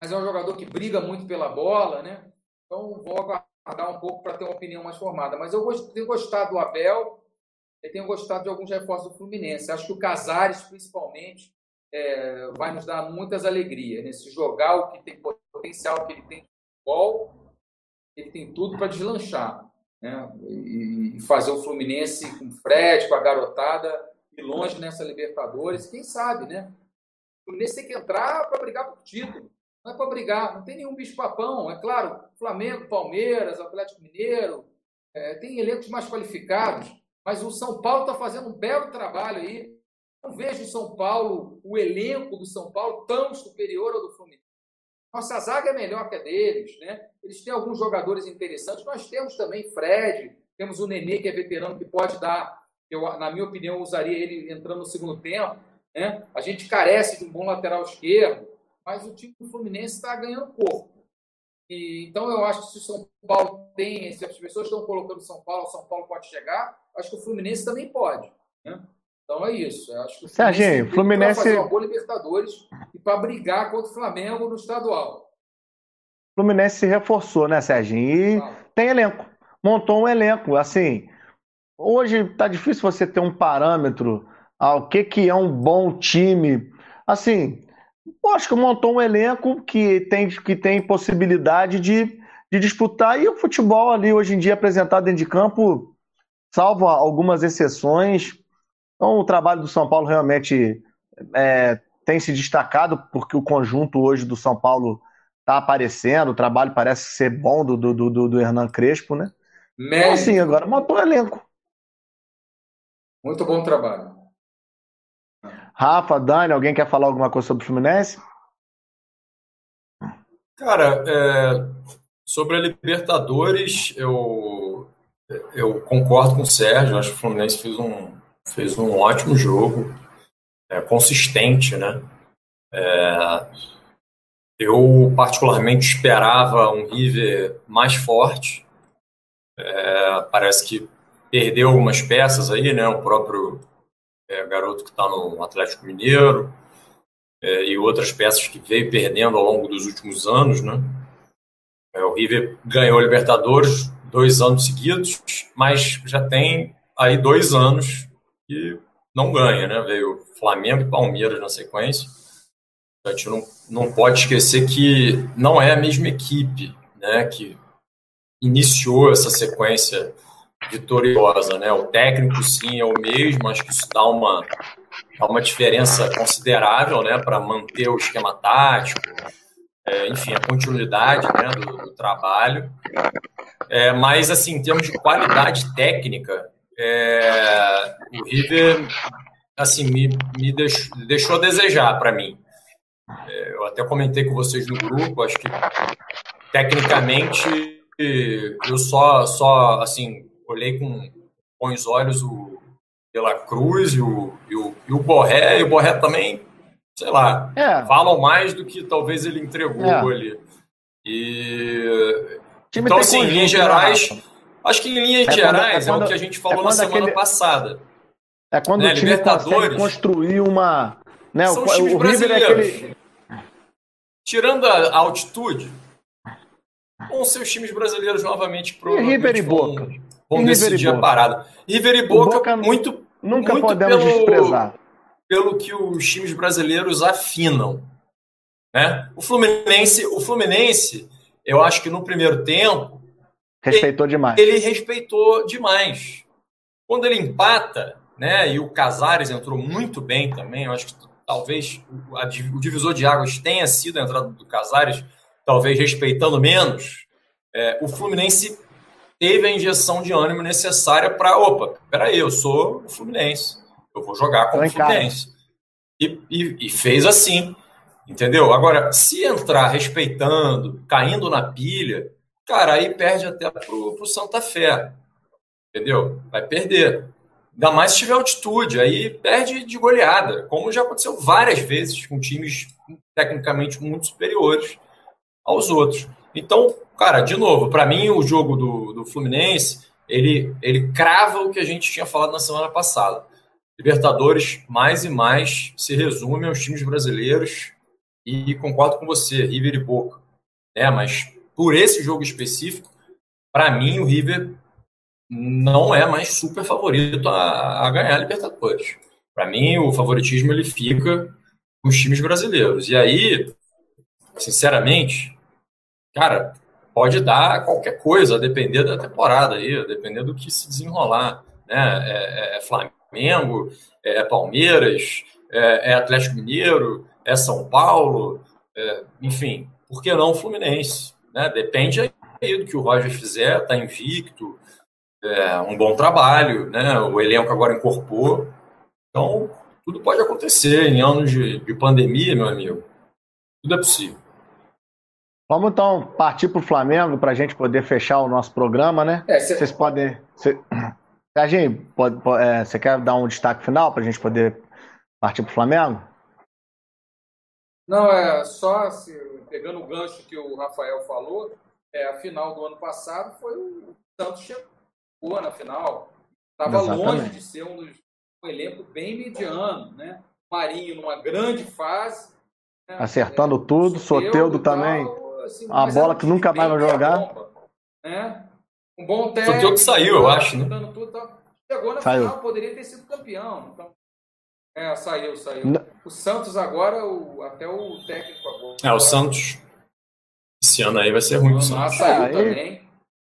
mas é um jogador que briga muito pela bola, né? Então vou aguardar um pouco para ter uma opinião mais formada. Mas eu tenho gostado do Abel, eu tenho gostado de alguns reforços do Fluminense. Acho que o Casares, principalmente, é, vai nos dar muitas alegrias. Nesse jogar o que tem potencial que ele tem de futebol, ele tem tudo para deslanchar né? e, fazer o Fluminense com o Fred, com a garotada, ir longe nessa Libertadores. Quem sabe, né? O Fluminense tem que entrar para brigar por título. Não é para brigar, não tem nenhum bicho-papão. É claro, Flamengo, Palmeiras, Atlético Mineiro, é, tem elencos mais qualificados, mas o São Paulo está fazendo um belo trabalho aí. Não vejo o São Paulo, o elenco do São Paulo, tão superior ao do Fluminense. Nossa zaga é melhor que a deles, né? Eles têm alguns jogadores interessantes. Nós temos também Fred, temos o Nenê, que é veterano, que pode dar. Eu, na minha opinião, usaria ele entrando no segundo tempo. Né? A gente carece de um bom lateral esquerdo, mas o time do Fluminense está ganhando corpo. E, então, eu acho que se o São Paulo tem, se as pessoas estão colocando São Paulo, São Paulo pode chegar, acho que o Fluminense também pode. Né? Então é isso. Eu acho que o Fluminense, Serginho, Fluminense... fazer uma boa Libertadores e para brigar contra o Flamengo no estadual. O Fluminense se reforçou, né, Serginho? E ah. tem elenco. Montou um elenco. Assim, hoje tá difícil você ter um parâmetro ao que, que é um bom time. Assim, acho que montou um elenco que tem, que tem possibilidade de, de disputar. E o futebol ali, hoje em dia, apresentado dentro de campo, salvo algumas exceções, então, o trabalho do São Paulo realmente é, tem se destacado porque o conjunto hoje do São Paulo está aparecendo, o trabalho parece ser bom do, do, do, do Hernan Crespo, né? Médio. Então, assim, agora montou o elenco. Muito bom trabalho. Rafa, Dani, alguém quer falar alguma coisa sobre o Fluminense? Cara, é, sobre a Libertadores, eu, eu concordo com o Sérgio. Acho que o Fluminense fez um, fez um ótimo jogo, é, consistente, né? É, eu, particularmente, esperava um River mais forte. É, parece que perdeu algumas peças aí, né? O próprio é, garoto que está no Atlético Mineiro é, e outras peças que veio perdendo ao longo dos últimos anos, né? É, o River ganhou a Libertadores dois anos seguidos, mas já tem aí dois anos que não ganha, né? Veio Flamengo e Palmeiras na sequência. A gente não, não pode esquecer que não é a mesma equipe, né? Que iniciou essa sequência vitoriosa, né? O técnico sim é o mesmo, acho que isso dá uma, dá uma diferença considerável, né? Para manter o esquema tático, é, enfim, a continuidade né, do, do trabalho. É, mas, assim, em termos de qualidade técnica, é, o River, assim, me, me deixou, deixou a desejar para mim. É, eu até comentei com vocês no grupo, acho que tecnicamente eu só, só assim, olhei com bons olhos o Pela Cruz e o, e o, e o Borré, e o Borré também, sei lá, é. falam mais do que talvez ele entregou é. ali. E. Então, assim, em linhas né, gerais, acho que em linhas é gerais quando, é, quando, é, o que a gente falou na semana aquele, passada. É quando né? o time consegue construir uma. Né, São o, times o brasileiros. Aquele... Tirando a altitude, vão ser os times brasileiros novamente pro River e Boca. Vão decidir a parada. River e Boca, Boca muito. Nunca muito podemos pelo, desprezar. Pelo que os times brasileiros afinam. Né? O Fluminense, o Fluminense, eu acho que no primeiro tempo. Respeitou ele, demais. Ele respeitou demais. Quando ele empata, né? E o Casares entrou muito bem também. Eu acho que talvez a, o divisor de águas tenha sido a entrada do Casares, talvez respeitando menos. É, o Fluminense teve a injeção de ânimo necessária para, opa, peraí, eu sou o Fluminense, eu vou jogar com o Fluminense. E, e, e, fez assim, entendeu? Agora, se entrar respeitando, caindo na pilha, cara, aí perde até pro, pro Santa Fé, entendeu? Vai perder. Ainda mais se tiver altitude, aí perde de goleada, como já aconteceu várias vezes com times tecnicamente muito superiores aos outros. Então, cara, de novo, para mim o jogo do, do Fluminense, ele, ele crava o que a gente tinha falado na semana passada. Libertadores, mais e mais, se resume aos times brasileiros e concordo com você, River e Boca. É, mas por esse jogo específico, para mim o River não é mais super favorito a, a ganhar a Libertadores. Para mim o favoritismo ele fica com os times brasileiros. E aí, sinceramente, cara, pode dar qualquer coisa, a depender da temporada aí, a depender do que se desenrolar. Né? É, é, é Flamengo, é Palmeiras, é, é, Atlético Mineiro, é São Paulo, é, enfim, por que não Fluminense? Né? Depende aí do que o Roger fizer, tá invicto, é, um bom trabalho, né? o elenco agora incorporou. Então, tudo pode acontecer em anos de, de pandemia, meu amigo. Tudo é possível. Vamos então partir para o Flamengo para a gente poder fechar o nosso programa, né? É, cê... Vocês podem. Cê... Serginho, pode, pode, é, você quer dar um destaque final para a gente poder partir para o Flamengo? Não, é só assim, pegando o gancho que o Rafael falou, é, a final do ano passado foi o Santos chegou na final. Estava longe de ser um, dos, um elenco bem mediano, né? Marinho numa grande fase. Né? Acertando é, tudo, Soteudo também. Assim, a bola que nunca mais vai jogar. Bomba, né? Um bom técnico. Foi o que saiu, eu acho, né? Tudo, tá... Chegou na saiu. final, poderia ter sido campeão. Então... É, saiu, saiu. Não. O Santos agora, o... até o técnico agora. É, o Santos. Esse ano aí vai ser ruim. O Santos saiu é, também.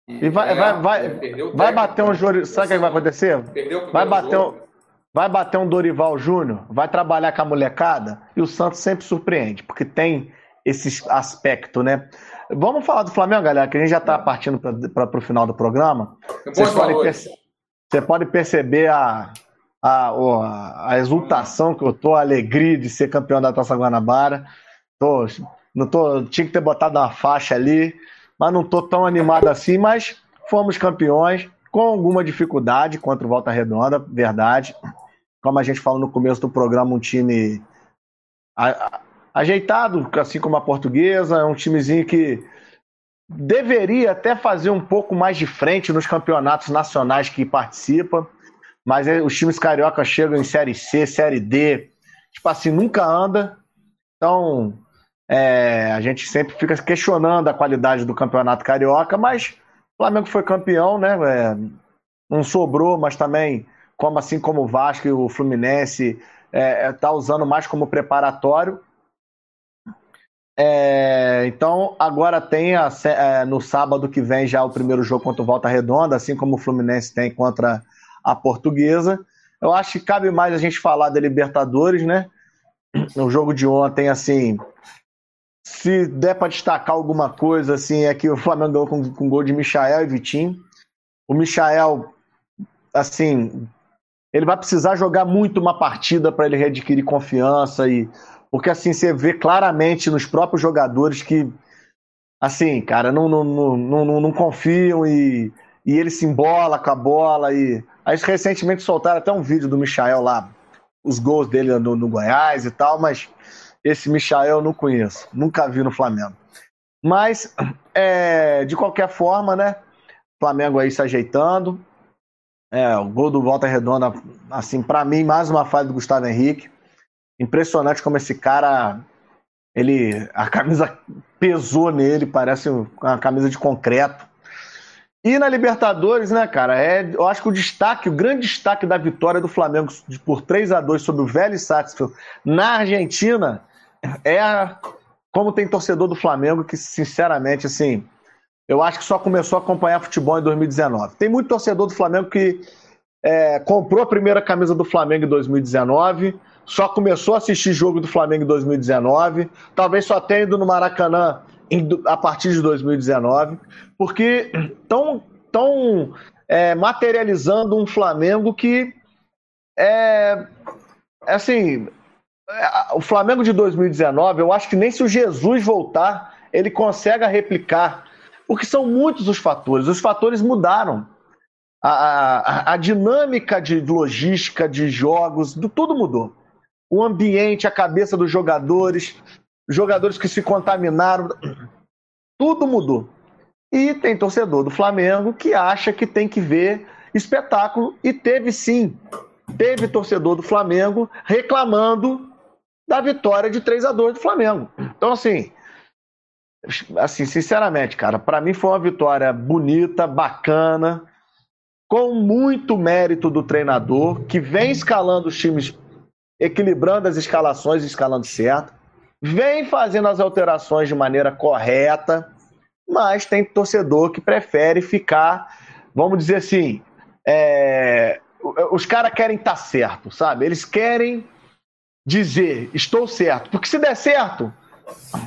E vai, é, vai, vai, vai bater um jogo. Sabe o que vai acontecer? Vai bater um. vai bater um Dorival Júnior, vai trabalhar com a molecada, e o Santos sempre surpreende, porque tem esse aspecto, né? Vamos falar do Flamengo, galera, que a gente já está partindo para o final do programa. Você pode, perce você pode perceber a, a, a, a, exultação que eu tô, a alegria de ser campeão da Taça Guanabara. Tô, não tô, tinha que ter botado uma faixa ali, mas não tô tão animado assim, mas fomos campeões com alguma dificuldade contra o Volta Redonda, verdade. Como a gente falou no começo do programa, um time ajeitado, assim como a portuguesa, é um timezinho que deveria até fazer um pouco mais de frente nos campeonatos nacionais que participa, mas é, os times carioca chegam em Série C, Série D, tipo assim, nunca anda. Então, é, a gente sempre fica questionando a qualidade do campeonato carioca, mas o Flamengo foi campeão, né? É, não sobrou, mas também, como assim como o Vasco e o Fluminense, está é, usando mais como preparatório. É, então, agora tem a, é, no sábado que vem já o primeiro jogo contra o Volta Redonda, assim como o Fluminense tem contra a Portuguesa. Eu acho que cabe mais a gente falar da Libertadores, né? No jogo de ontem, assim, se der para destacar alguma coisa, assim, é que o Flamengo ganhou com, com gol de Michael e Vitinho. O Michael, assim, ele vai precisar jogar muito uma partida para ele readquirir confiança e porque assim você vê claramente nos próprios jogadores que assim, cara, não, não, não, não, não confiam e, e ele se embola com a bola e aí recentemente soltaram até um vídeo do Michael lá, os gols dele no, no Goiás e tal, mas esse Michael eu não conheço, nunca vi no Flamengo. Mas, é, de qualquer forma, né? Flamengo aí se ajeitando. É, o gol do Volta Redonda, assim, para mim, mais uma falha do Gustavo Henrique. Impressionante como esse cara, ele, a camisa pesou nele, parece uma camisa de concreto. E na Libertadores, né, cara, é, eu acho que o destaque, o grande destaque da vitória do Flamengo por 3 a 2 sobre o Vélez Sarsfield na Argentina é como tem torcedor do Flamengo que, sinceramente, assim, eu acho que só começou a acompanhar futebol em 2019. Tem muito torcedor do Flamengo que é, comprou a primeira camisa do Flamengo em 2019, só começou a assistir jogo do Flamengo em 2019, talvez só tenha ido no Maracanã em, a partir de 2019, porque estão tão, é, materializando um Flamengo que é, é assim, é, o Flamengo de 2019, eu acho que nem se o Jesus voltar, ele consegue replicar, porque são muitos os fatores, os fatores mudaram. A, a, a dinâmica de logística, de jogos, tudo mudou o ambiente, a cabeça dos jogadores, jogadores que se contaminaram, tudo mudou. E tem torcedor do Flamengo que acha que tem que ver espetáculo e teve sim, teve torcedor do Flamengo reclamando da vitória de 3 a 2 do Flamengo. Então assim, assim, sinceramente, cara, para mim foi uma vitória bonita, bacana, com muito mérito do treinador que vem escalando os times equilibrando as escalações escalando certo, vem fazendo as alterações de maneira correta, mas tem torcedor que prefere ficar, vamos dizer assim, é, os caras querem estar tá certo, sabe? Eles querem dizer, estou certo, porque se der certo,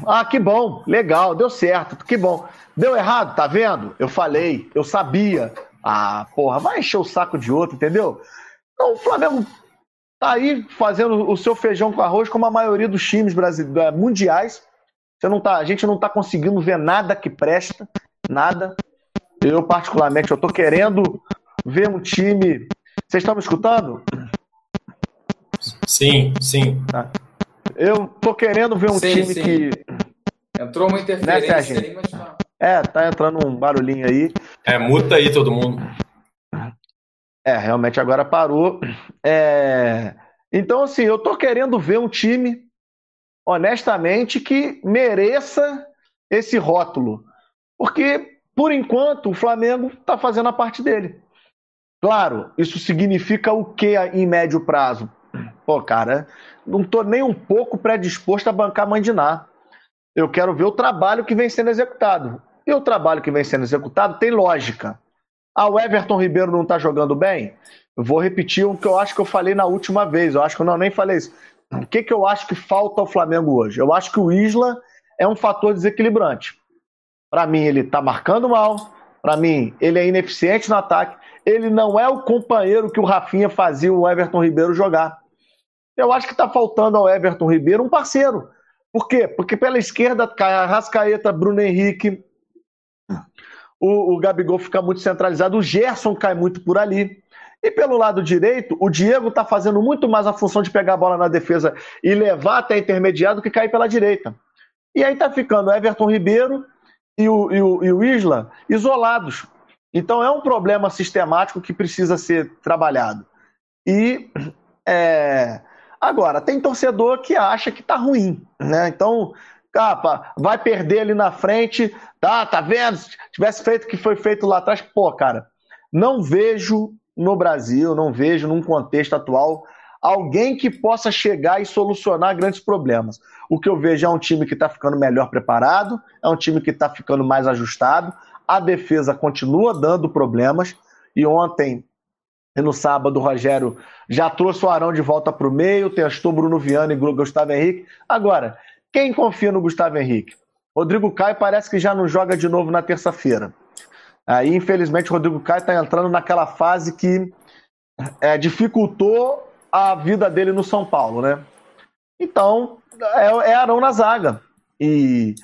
ah, que bom, legal, deu certo, que bom. Deu errado, tá vendo? Eu falei, eu sabia. Ah, porra, vai encher o saco de outro, entendeu? Então, o Flamengo tá aí fazendo o seu feijão com arroz como a maioria dos times brasileiros, é, mundiais. Você não tá, a gente não está conseguindo ver nada que presta, nada. Eu, particularmente, eu tô querendo ver um time. Vocês estão me escutando? Sim, sim. Tá. Eu tô querendo ver um sim, time sim. que. Entrou uma interferência né, aí, mas tá. É, tá entrando um barulhinho aí. É, muta aí todo mundo. É, realmente agora parou. É... Então, assim, eu tô querendo ver um time, honestamente, que mereça esse rótulo. Porque, por enquanto, o Flamengo está fazendo a parte dele. Claro, isso significa o que em médio prazo? Pô, cara, não tô nem um pouco predisposto a bancar Mandiná. Eu quero ver o trabalho que vem sendo executado. E o trabalho que vem sendo executado tem lógica. Ah, o Everton Ribeiro não está jogando bem? vou repetir o que eu acho que eu falei na última vez. Eu acho que eu não nem falei isso. O que, que eu acho que falta ao Flamengo hoje? Eu acho que o Isla é um fator desequilibrante. Para mim, ele está marcando mal. Para mim, ele é ineficiente no ataque. Ele não é o companheiro que o Rafinha fazia o Everton Ribeiro jogar. Eu acho que está faltando ao Everton Ribeiro um parceiro. Por quê? Porque pela esquerda cai Rascaeta, Bruno Henrique, o, o Gabigol fica muito centralizado, o Gerson cai muito por ali. E pelo lado direito, o Diego está fazendo muito mais a função de pegar a bola na defesa e levar até intermediário do que cair pela direita. E aí está ficando Everton Ribeiro e o, e, o, e o Isla isolados. Então é um problema sistemático que precisa ser trabalhado. E é, agora, tem torcedor que acha que está ruim. Né? Então, capa, vai perder ali na frente, tá, tá vendo? Se tivesse feito o que foi feito lá atrás, pô, cara, não vejo no Brasil, não vejo num contexto atual alguém que possa chegar e solucionar grandes problemas. O que eu vejo é um time que está ficando melhor preparado, é um time que está ficando mais ajustado, a defesa continua dando problemas, e ontem e no sábado o Rogério já trouxe o Arão de volta para o meio, testou Bruno Viana e Gustavo Henrique. Agora, quem confia no Gustavo Henrique? Rodrigo Caio parece que já não joga de novo na terça-feira. Aí, infelizmente, o Rodrigo Caio está entrando naquela fase que é, dificultou a vida dele no São Paulo, né? Então, é, é Arão na zaga. E,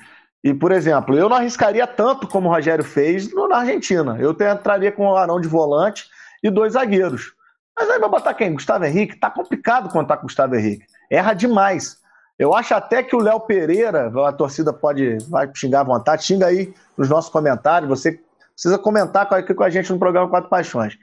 e, por exemplo, eu não arriscaria tanto como o Rogério fez na Argentina. Eu entraria com o Arão de volante e dois zagueiros. Mas aí vai botar quem? Gustavo Henrique? Tá complicado contar com o Gustavo Henrique. Erra demais. Eu acho até que o Léo Pereira, a torcida pode vai xingar à vontade, xinga aí nos nossos comentários. Você precisa comentar aqui com a gente no programa Quatro Paixões.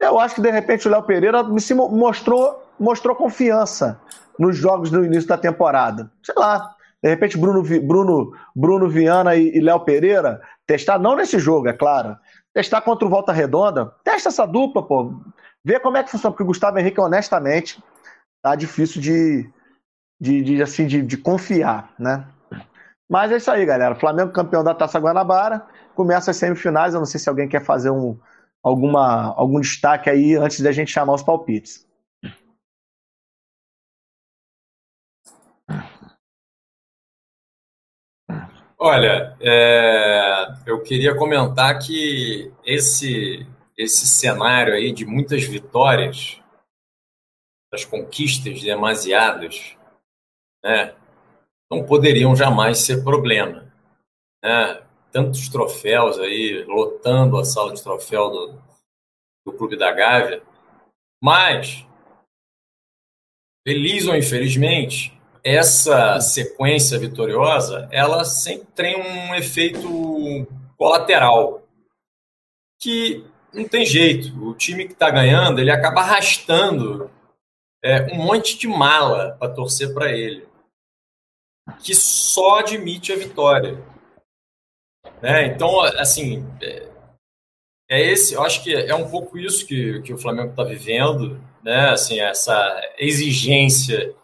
Eu acho que de repente o Léo Pereira se mostrou, mostrou confiança nos jogos do início da temporada. Sei lá, de repente Bruno, Bruno, Bruno Viana e, e Léo Pereira testar, não nesse jogo, é claro, testar contra o Volta Redonda, testa essa dupla, pô. Vê como é que funciona, porque o Gustavo Henrique, honestamente, tá difícil de, de, de assim, de, de confiar, né? Mas é isso aí, galera. Flamengo campeão da Taça Guanabara. Começa as semifinais. Eu não sei se alguém quer fazer um, alguma, algum destaque aí antes da gente chamar os palpites. Olha, é, eu queria comentar que esse, esse cenário aí de muitas vitórias, das conquistas demasiadas, né, não poderiam jamais ser problema. Né? tantos troféus aí, lotando a sala de troféu do, do Clube da Gávea. Mas, feliz ou infelizmente, essa sequência vitoriosa, ela sempre tem um efeito colateral, que não tem jeito. O time que está ganhando, ele acaba arrastando é, um monte de mala para torcer para ele, que só admite a vitória. Né? Então, assim, é, é, esse, eu acho que é um pouco isso que, que o Flamengo está vivendo, né? Assim, essa exigência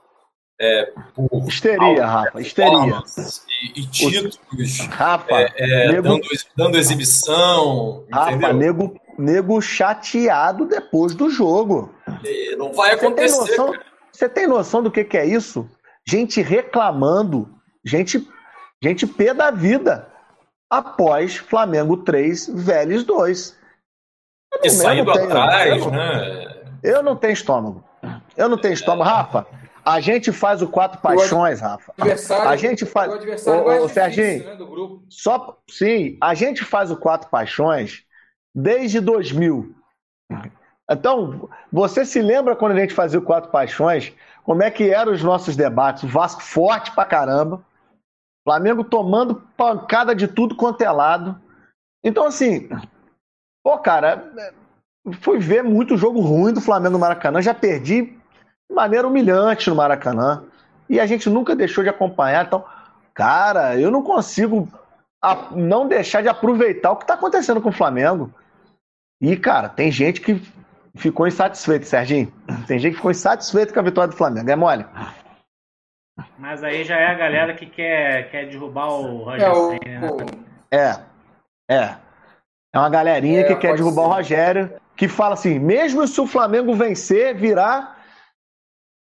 é, por histeria, Rafa, histeria. E, e títulos, Rafa, é, é, nego, dando, dando, exibição, Rafa, entendeu? Nego, nego chateado depois do jogo. E não vai acontecer. Você tem noção, você tem noção do que, que é isso? Gente reclamando, gente, gente pé da vida após Flamengo 3, Vélez 2. E saindo tenho, atrás, eu, né? Eu não tenho estômago. Eu não tenho estômago. Rafa, a gente faz o Quatro Paixões, Rafa. A gente faz. O, o, o Serginho, né, só, sim, a gente faz o Quatro Paixões desde 2000. Então, você se lembra quando a gente fazia o Quatro Paixões? Como é que eram os nossos debates? O Vasco forte pra caramba. Flamengo tomando pancada de tudo quanto é lado. Então, assim, pô, cara, fui ver muito jogo ruim do Flamengo no Maracanã. Já perdi de maneira humilhante no Maracanã. E a gente nunca deixou de acompanhar. Então, cara, eu não consigo não deixar de aproveitar o que está acontecendo com o Flamengo. E, cara, tem gente que ficou insatisfeito, Serginho. Tem gente que ficou insatisfeito com a vitória do Flamengo. É mole? Mas aí já é a galera que quer, quer derrubar o Roger é, Senna, né? É, é. É uma galerinha é, que quer derrubar ser. o Rogério, que fala assim: mesmo se o Flamengo vencer, virar.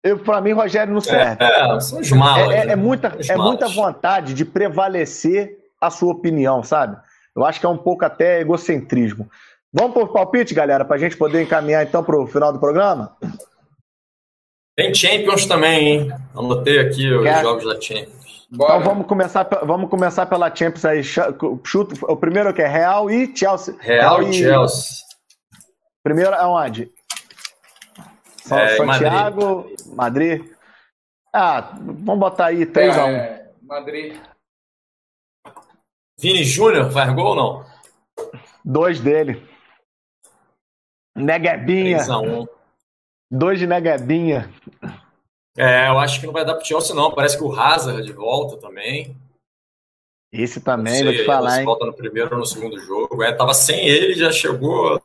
Eu, pra mim, Rogério não serve. É, é são os malas. É, é, é muita, é muita vontade de prevalecer a sua opinião, sabe? Eu acho que é um pouco até egocentrismo. Vamos para o palpite, galera, para a gente poder encaminhar então para o final do programa? Tem Champions também, hein? Anotei aqui os Quer? jogos da Champions. Bora. Então vamos começar, vamos começar pela Champions aí. Chuta, o primeiro que é Real e Chelsea. Real, Real e Chelsea. Primeiro é onde? É, Santiago, Madrid. Madrid. Ah, vamos botar aí 3x1. É, Madrid. Vini Júnior faz gol ou não? Dois dele. Neguebinha. 3x1. Dois de Neguebinha. É, eu acho que não vai dar pro Chelsea, não. Parece que o Hazard volta também. Esse também, sei, vou te falar, hein? volta no primeiro ou no segundo jogo. É, tava sem ele, já chegou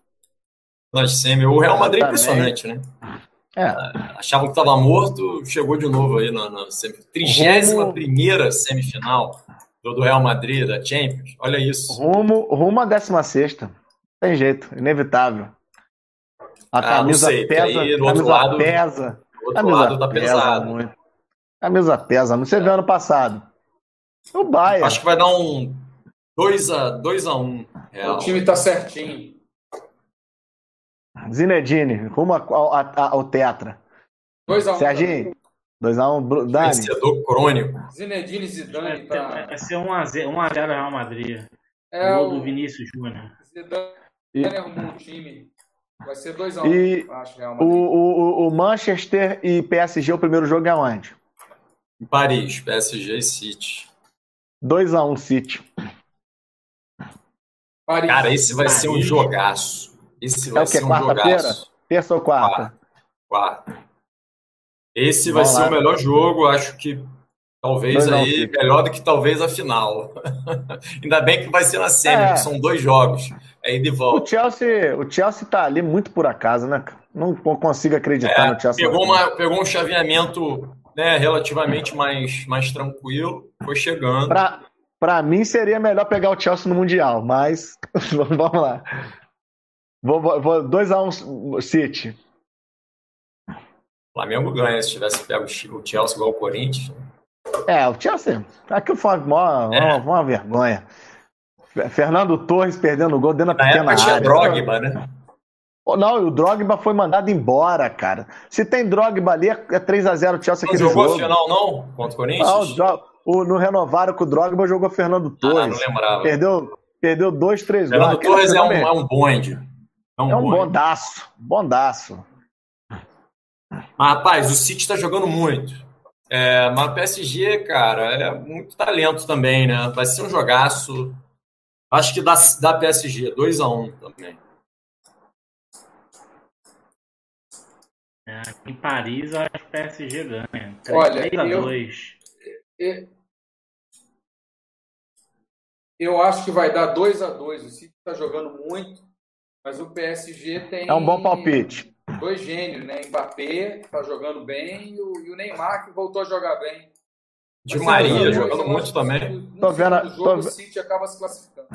nas semi. O Real Madrid é impressionante, né? É. Achavam que estava morto, chegou de novo aí na, na 31 primeira semifinal do, do, Real Madrid, da Champions. Olha isso. Rumo, rumo à 16 Tem jeito, inevitável. A ah, camisa sei, pesa. Aí, do camisa lado, pesa. Do outro camisa lado tá pesado. Muito. Camisa pesa. Não sei é. ano passado. O Bayern. Acho que vai dar um 2x1. Um, o time tá certinho. Zinedine, rumo ao, ao Tetra. 2x1. Um, Serginho. 2x1, um, Dani. Vencedor crônico. Zinedine Zidane. Tá... Vai ser 1x0 Real Madrid. É o do Vinícius Júnior. Zidane arrumou um time. Vai ser 2x1, um, e acho, Real Madrid. O, o, o Manchester e PSG, o primeiro jogo é onde? Em Paris, PSG e City. 2x1 um, City. Paris. Cara, esse vai Paris. ser um jogaço. Esse é vai é o que? ser um Quarta-feira? Terça ou quarta? Quarta. Esse vai Vamos ser lá. o melhor jogo, acho que talvez não, aí não, melhor do que talvez a final. Ainda bem que vai ser na semi, é. são dois jogos. Aí de volta. O Chelsea, o Chelsea tá ali muito por acaso, né? Não consigo acreditar é, no Chelsea. Pegou, uma, pegou um chaveamento né, relativamente mais, mais tranquilo, foi chegando. Pra, pra mim seria melhor pegar o Chelsea no Mundial, mas vamos lá. Vou 2x1 um, City. Flamengo ganha se tivesse pego o Chelsea igual o Corinthians. É, o Chelsea. Aquilo foi uma, é. uma, uma vergonha. Fernando Torres perdendo o gol dentro da pequena época área. Drogba, né? Não, o Drogba foi mandado embora, cara. Se tem Drogba ali, é 3x0 o Chelsea não aquele jogou jogo. final, não? Contra o Corinthians? Não, o, no renovaram com o Drogba jogou Fernando Torres. Ah, não lembrava. Perdeu, perdeu dois, três gols. Fernando Torres é um, é um bonde. É um, é um bondaço. Bondaço. Mas, rapaz, o City tá jogando muito. É, mas o PSG, cara, é muito talento também, né? Vai ser um jogaço. Acho que dá, dá PSG, 2x1 um também. É, em Paris, acho que o PSG ganha. 3 Olha, 3 a 2. Eu, eu acho que vai dar 2 a 2 O City está jogando muito, mas o PSG tem. É um bom palpite. Dois gênios, né? Mbappé está jogando bem e o, e o Neymar que voltou a jogar bem. De Maria jogando muito também. No, tô vendo. O jogo, tô... o City acaba se classificando.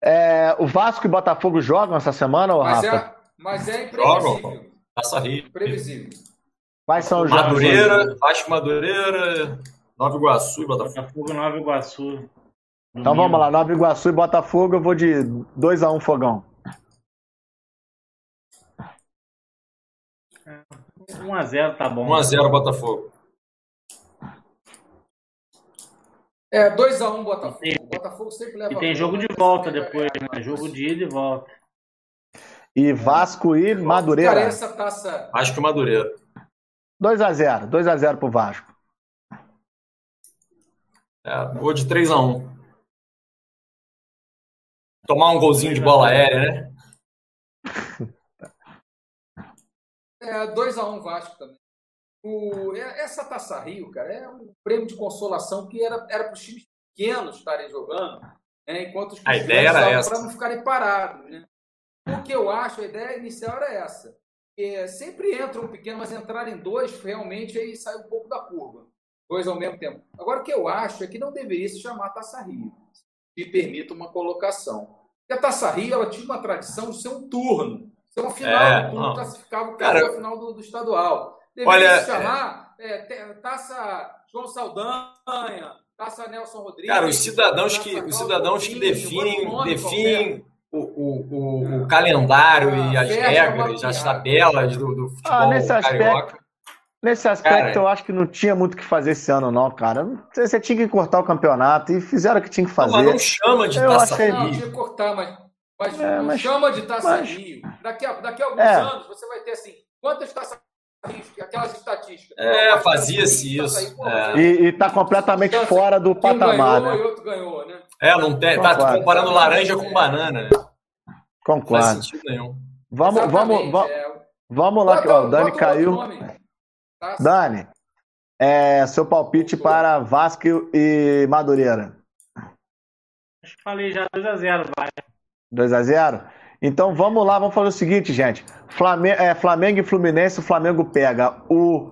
É, o Vasco e Botafogo jogam essa semana, ou mas Rafa? É, mas é imprevisível. Jogam. Passa Rio. Imprevisível. Quais são os jogos? Madureira, Vasco Madureira, Nova Iguaçu e Botafogo. Botafogo Nova Iguaçu. Então vamos lá, Nova Iguaçu e Botafogo, eu vou de 2x1 um, Fogão. 1x0 tá bom. 1x0 Botafogo. É, 2x1 um, Botafogo. O Botafogo sempre leva. E tem jogo de volta depois, né? Jogo de ida e volta. E Vasco e Madureira. Cara, essa taça. Vasco e Madureira. 2x0. 2x0 pro Vasco. É, vou de 3x1. Tomar um golzinho de bola aérea, né? É, 2x1 Vasco também. O, essa Taça Rio, cara, é um prêmio de consolação que era, era para os times pequenos estarem jogando, né, enquanto os a ideia era essa. Para não ficarem parados. Né? O que eu acho, a ideia inicial era essa. É, sempre entra um pequeno, mas entrar em dois, realmente aí sai um pouco da curva. Dois ao mesmo tempo. Agora, o que eu acho é que não deveria se chamar Taça Rio. Me permita uma colocação. E a Taça Rio ela tinha uma tradição de ser um turno. Uma final, é, um turno classificava o cara final do, do estadual. Deveria olha, se chamar é, Taça João Saldanha, Taça Nelson Rodrigues. Cara, os cidadãos que, os cidadãos que definem, definem o, o, o, o calendário ah, e as regras, as tabelas do, do futebol ah, nesse carioca. Aspecto, nesse aspecto, cara, eu acho que não tinha muito o que fazer esse ano, não, cara. Você tinha que cortar o campeonato e fizeram o que tinha que fazer. Não, mas não chama de eu taça achei... Não, tinha que cortar, mas, mas é, não mas, chama de taça mas... Rio. Daqui a, daqui a alguns é. anos você vai ter assim, quantas taças aquelas estatísticas. É, fazia-se isso. É. E, está completamente então, assim, fora do patamar. Um ganhou né? e outro ganhou, né? É, não tem, tá comparando laranja com banana. Né? Concordo. Não faz sentido nenhum. Vamos, vamos, vamos, é... vamos lá, bota, ó, o Dani caiu. Tá? Dani, é, seu palpite para Vasco e Madureira. Acho que falei já 2x0, vai. 2x0? Então vamos lá, vamos fazer o seguinte, gente. Flamengo, é, Flamengo e Fluminense, o Flamengo pega o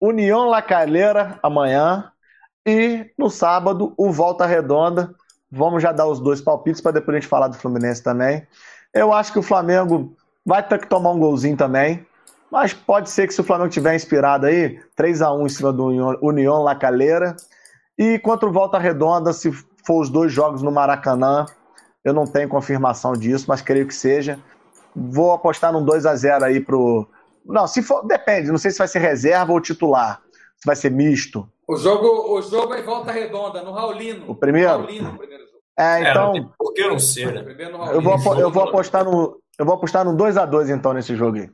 União La Calera amanhã e no sábado o Volta Redonda. Vamos já dar os dois palpites para depois a gente falar do Fluminense também. Eu acho que o Flamengo vai ter que tomar um golzinho também. Mas pode ser que se o Flamengo tiver inspirado aí, 3 a 1 em cima do União La Calera. E contra o Volta Redonda, se for os dois jogos no Maracanã, eu não tenho confirmação disso, mas creio que seja. Vou apostar num 2 a 0 aí pro. Não, se for. Depende, não sei se vai ser reserva ou titular. Se vai ser misto. O jogo, o jogo é em volta redonda, no Raulino. O primeiro? Raulino, o primeiro jogo. É, então. É, por que não ser, né? Eu vou, eu vou apostar no. Eu vou apostar no 2 a 2 então nesse jogo aí.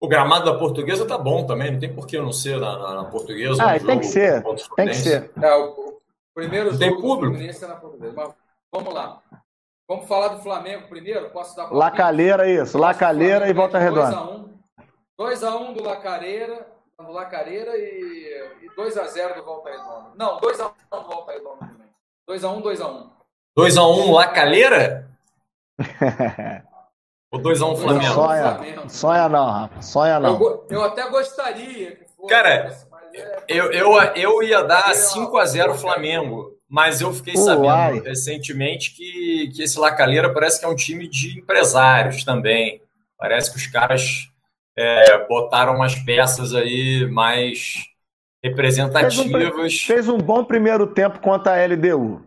O gramado da portuguesa tá bom também, não tem por que não ser na, na, na portuguesa. Ah, tem que ser. Tem que ser. É, o, Primeiro jogo Tem público. Fluminense na Portuguesa. Mas vamos lá. Vamos falar do Flamengo primeiro? Posso dar Lacalheira, isso. Lacalheira e Volta Redonda. 2x1 um. do Lacareira, do Lacareira e, 2x0 do Volta Redonda. Não, 2x1 do Volta Redonda também. 2x1, 2x1. 2x1 Lacalheira? Ou 2x1 Flamengo? Sonha, sonha não, Rafa. Sonha não. Eu, eu até gostaria que fosse. Cara, eu, eu, eu ia dar 5 a 0 Flamengo, mas eu fiquei sabendo Uai. recentemente que, que esse Lacaleira parece que é um time de empresários também. Parece que os caras é, botaram umas peças aí mais representativas. Fez um, fez um, bom primeiro tempo contra a LDU,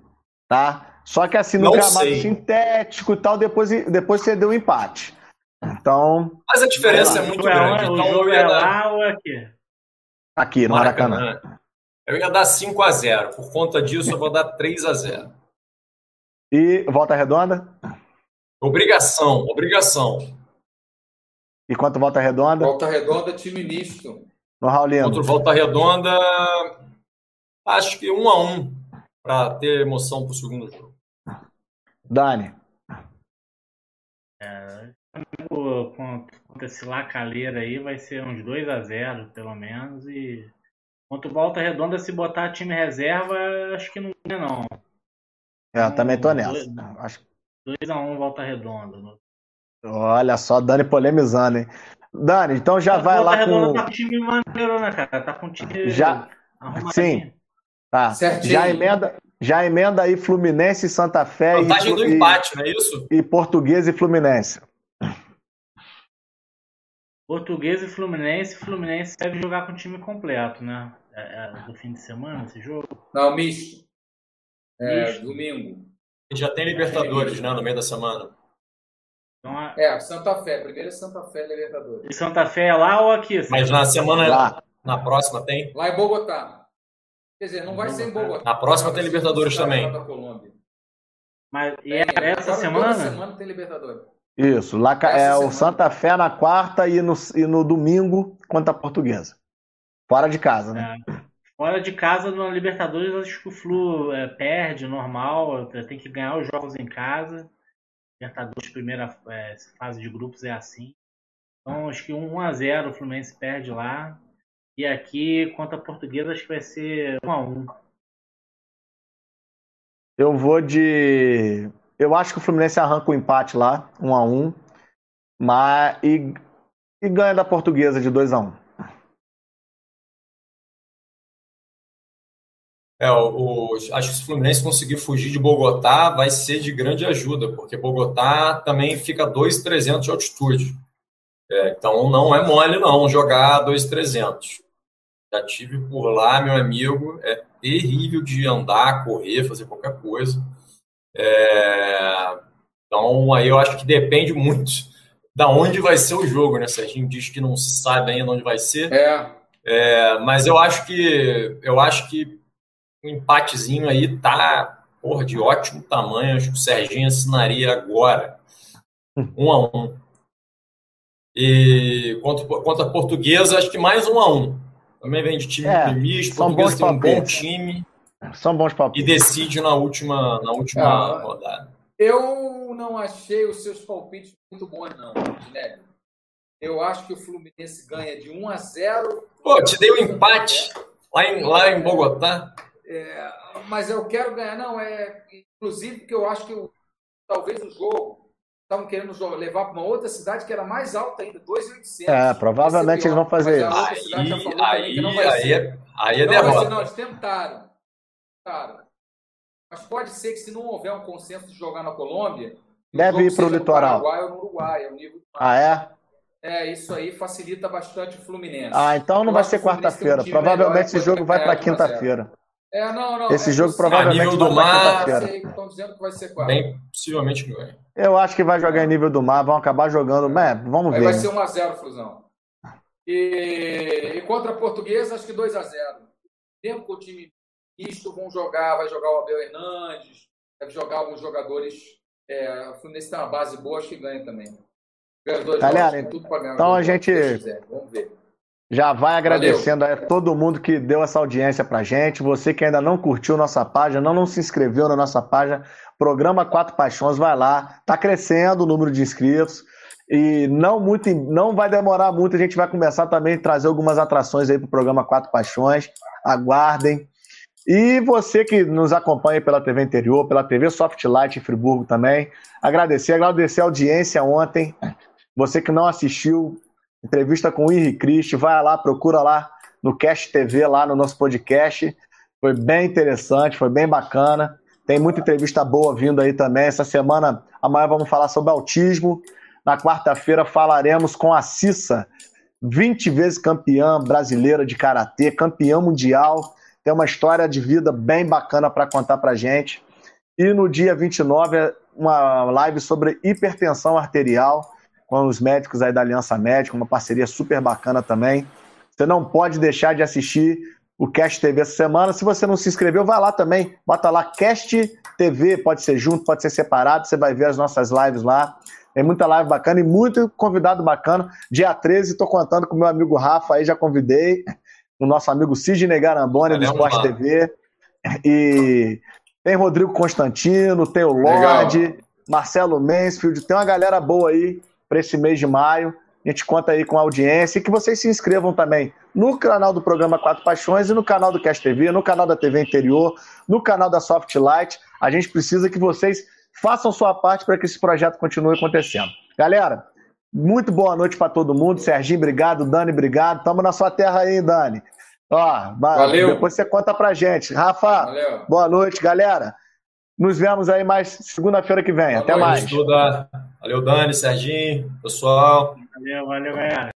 tá? Só que assim, no Não gramado sei. sintético e tal, depois, depois você deu um empate. Então. Mas a diferença é muito grande. Então, o jogo é lá ou é aqui? Aqui, no Maracanã. Maracanã. Eu ia dar 5 a 0 Por conta disso, eu vou dar 3 a 0 E volta redonda? Obrigação, obrigação. E quanto volta redonda? Volta redonda, time misto. No Raulino. Contra volta redonda, acho que 1 um a 1 um, para ter emoção para o segundo jogo. Dani. É, contra esse Lacaleira aí vai ser uns 2 a 0 pelo menos. E contra o Volta Redonda, se botar time reserva, acho que não é não. É, eu também tô nessa. 2 a 1 um, Volta Redonda. Olha só, Dani polemizando, hein? Dani, então já vai Volta lá Redonda com... tá com time maneiro, né, cara? Tá com time... Já... Sim. Tá. Certinho. Já emenda, já emenda aí Fluminense e Santa Fé. Vantagem e, do empate, não é isso? E Português e Fluminense. Português e Fluminense. Fluminense deve jogar com o time completo, né? É, é, do fim de semana esse jogo? Não, misto. É, misto. domingo. Já tem Libertadores, né? No meio da semana. Então, a... É, Santa Fé. Primeiro é Santa Fé Libertadores. E Santa Fé é lá ou aqui? Mas na semana. Lá. Na próxima tem? Lá em Bogotá. Quer dizer, não vai ser em Bogotá. Na próxima tem Libertadores também. Mas e é, essa semana? Toda semana tem Libertadores. Isso, lá é o Santa Fé na quarta e no, e no domingo contra a Portuguesa. Fora de casa, né? É. Fora de casa, no Libertadores, acho que o Flu é, perde, normal, tem que ganhar os jogos em casa. Libertadores, primeira é, fase de grupos é assim. Então, acho que 1x0 o Fluminense perde lá. E aqui, contra a Portuguesa, acho que vai ser 1x1. Eu vou de eu acho que o Fluminense arranca o um empate lá, 1 um a 1 um, mas, e, e ganha da portuguesa de 2 a 1 um. É, o, o, acho que se o Fluminense conseguir fugir de Bogotá, vai ser de grande ajuda, porque Bogotá também fica 2,300 de altitude. É, então não é mole não jogar 2,300. Já tive por lá, meu amigo, é terrível de andar, correr, fazer qualquer coisa. É, então aí eu acho que depende muito da onde vai ser o jogo, né? Serginho diz que não se sabe ainda onde vai ser. É. é mas eu acho que eu acho que um empatezinho aí tá porra, de ótimo tamanho. Acho que o Serginho assinaria agora. Um a um. E quanto, quanto a portuguesa, acho que mais um a um. Também vem de time é, misto, portuguesa tem um bom time. São bons palpites. E decide na última, na última é, rodada. Eu não achei os seus palpites muito bons, não, Guilherme. Eu acho que o Fluminense ganha de 1 a 0. Pô, te dei um empate lá em, lá em Bogotá. É, mas eu quero ganhar, não, é. Inclusive, porque eu acho que o, talvez o jogo estavam querendo levar para uma outra cidade que era mais alta ainda, 2.800. É, provavelmente eles vão fazer isso. Aí, aí, aí, é, aí é derrota. Não, eles tentaram. Mas pode ser que se não houver um consenso de jogar na Colômbia, deve ir para o litoral. Paraguai ou no Uruguai, é o nível Ah, é? É, isso aí facilita bastante o Fluminense. Ah, então não Eu vai ser quarta-feira. Um Provavelmente esse jogo vai para quinta-feira. É, não, não. Esse é, jogo provavelmente nível do mar, estão dizendo que vai ser quarta. Bem, possivelmente ganha. Eu acho que vai jogar em nível do mar, vão acabar jogando. É, vamos Aí ver. Vai ser 1x0, Fusão. E, e contra a Portuguesa, acho que 2x0. Tempo com o time misto, vão jogar, vai jogar o Abel Hernandes, deve jogar alguns jogadores. É, o Fluminense tem uma base boa, acho que ganha também. Galera, então a gente. Vamos ver. Já vai agradecendo Valeu. a todo mundo que deu essa audiência pra gente. Você que ainda não curtiu nossa página, não, não se inscreveu na nossa página, Programa Quatro Paixões, vai lá. Tá crescendo o número de inscritos. E não muito, não vai demorar muito, a gente vai começar também a trazer algumas atrações aí pro programa Quatro Paixões. Aguardem. E você que nos acompanha pela TV Interior, pela TV Softlight em Friburgo também, agradecer, agradecer a audiência ontem. Você que não assistiu, entrevista com o Henrique Cristi, vai lá, procura lá no Cast TV, lá no nosso podcast. Foi bem interessante, foi bem bacana. Tem muita entrevista boa vindo aí também. Essa semana, amanhã vamos falar sobre autismo. Na quarta-feira falaremos com a Cissa, 20 vezes campeã brasileira de karatê, campeã mundial. Tem uma história de vida bem bacana para contar para gente. E no dia 29, uma live sobre hipertensão arterial com os médicos aí da Aliança Médica, uma parceria super bacana também. Você não pode deixar de assistir o Cast TV essa semana. Se você não se inscreveu, vai lá também, bota lá Cast TV, pode ser junto, pode ser separado, você vai ver as nossas lives lá. Tem muita live bacana e muito convidado bacana. Dia 13, estou contando com o meu amigo Rafa aí, já convidei. O nosso amigo Sidney Garamboni, do Esporte TV. E tem Rodrigo Constantino, tem o Lorde, Marcelo Mansfield, tem uma galera boa aí para esse mês de maio. A gente conta aí com a audiência e que vocês se inscrevam também no canal do programa Quatro Paixões e no canal do Cast TV, no canal da TV Interior, no canal da Softlight. A gente precisa que vocês façam sua parte para que esse projeto continue acontecendo. Galera, muito boa noite para todo mundo. Serginho, obrigado. Dani, obrigado. Estamos na sua terra aí, Dani. Ó, Valeu. Depois você conta pra gente. Rafa, Valeu. boa noite, galera. Nos vemos aí mais segunda-feira que vem. Boa Até noite, mais. Valeu, Dani, Serginho, pessoal. Valeu, valeu, galera.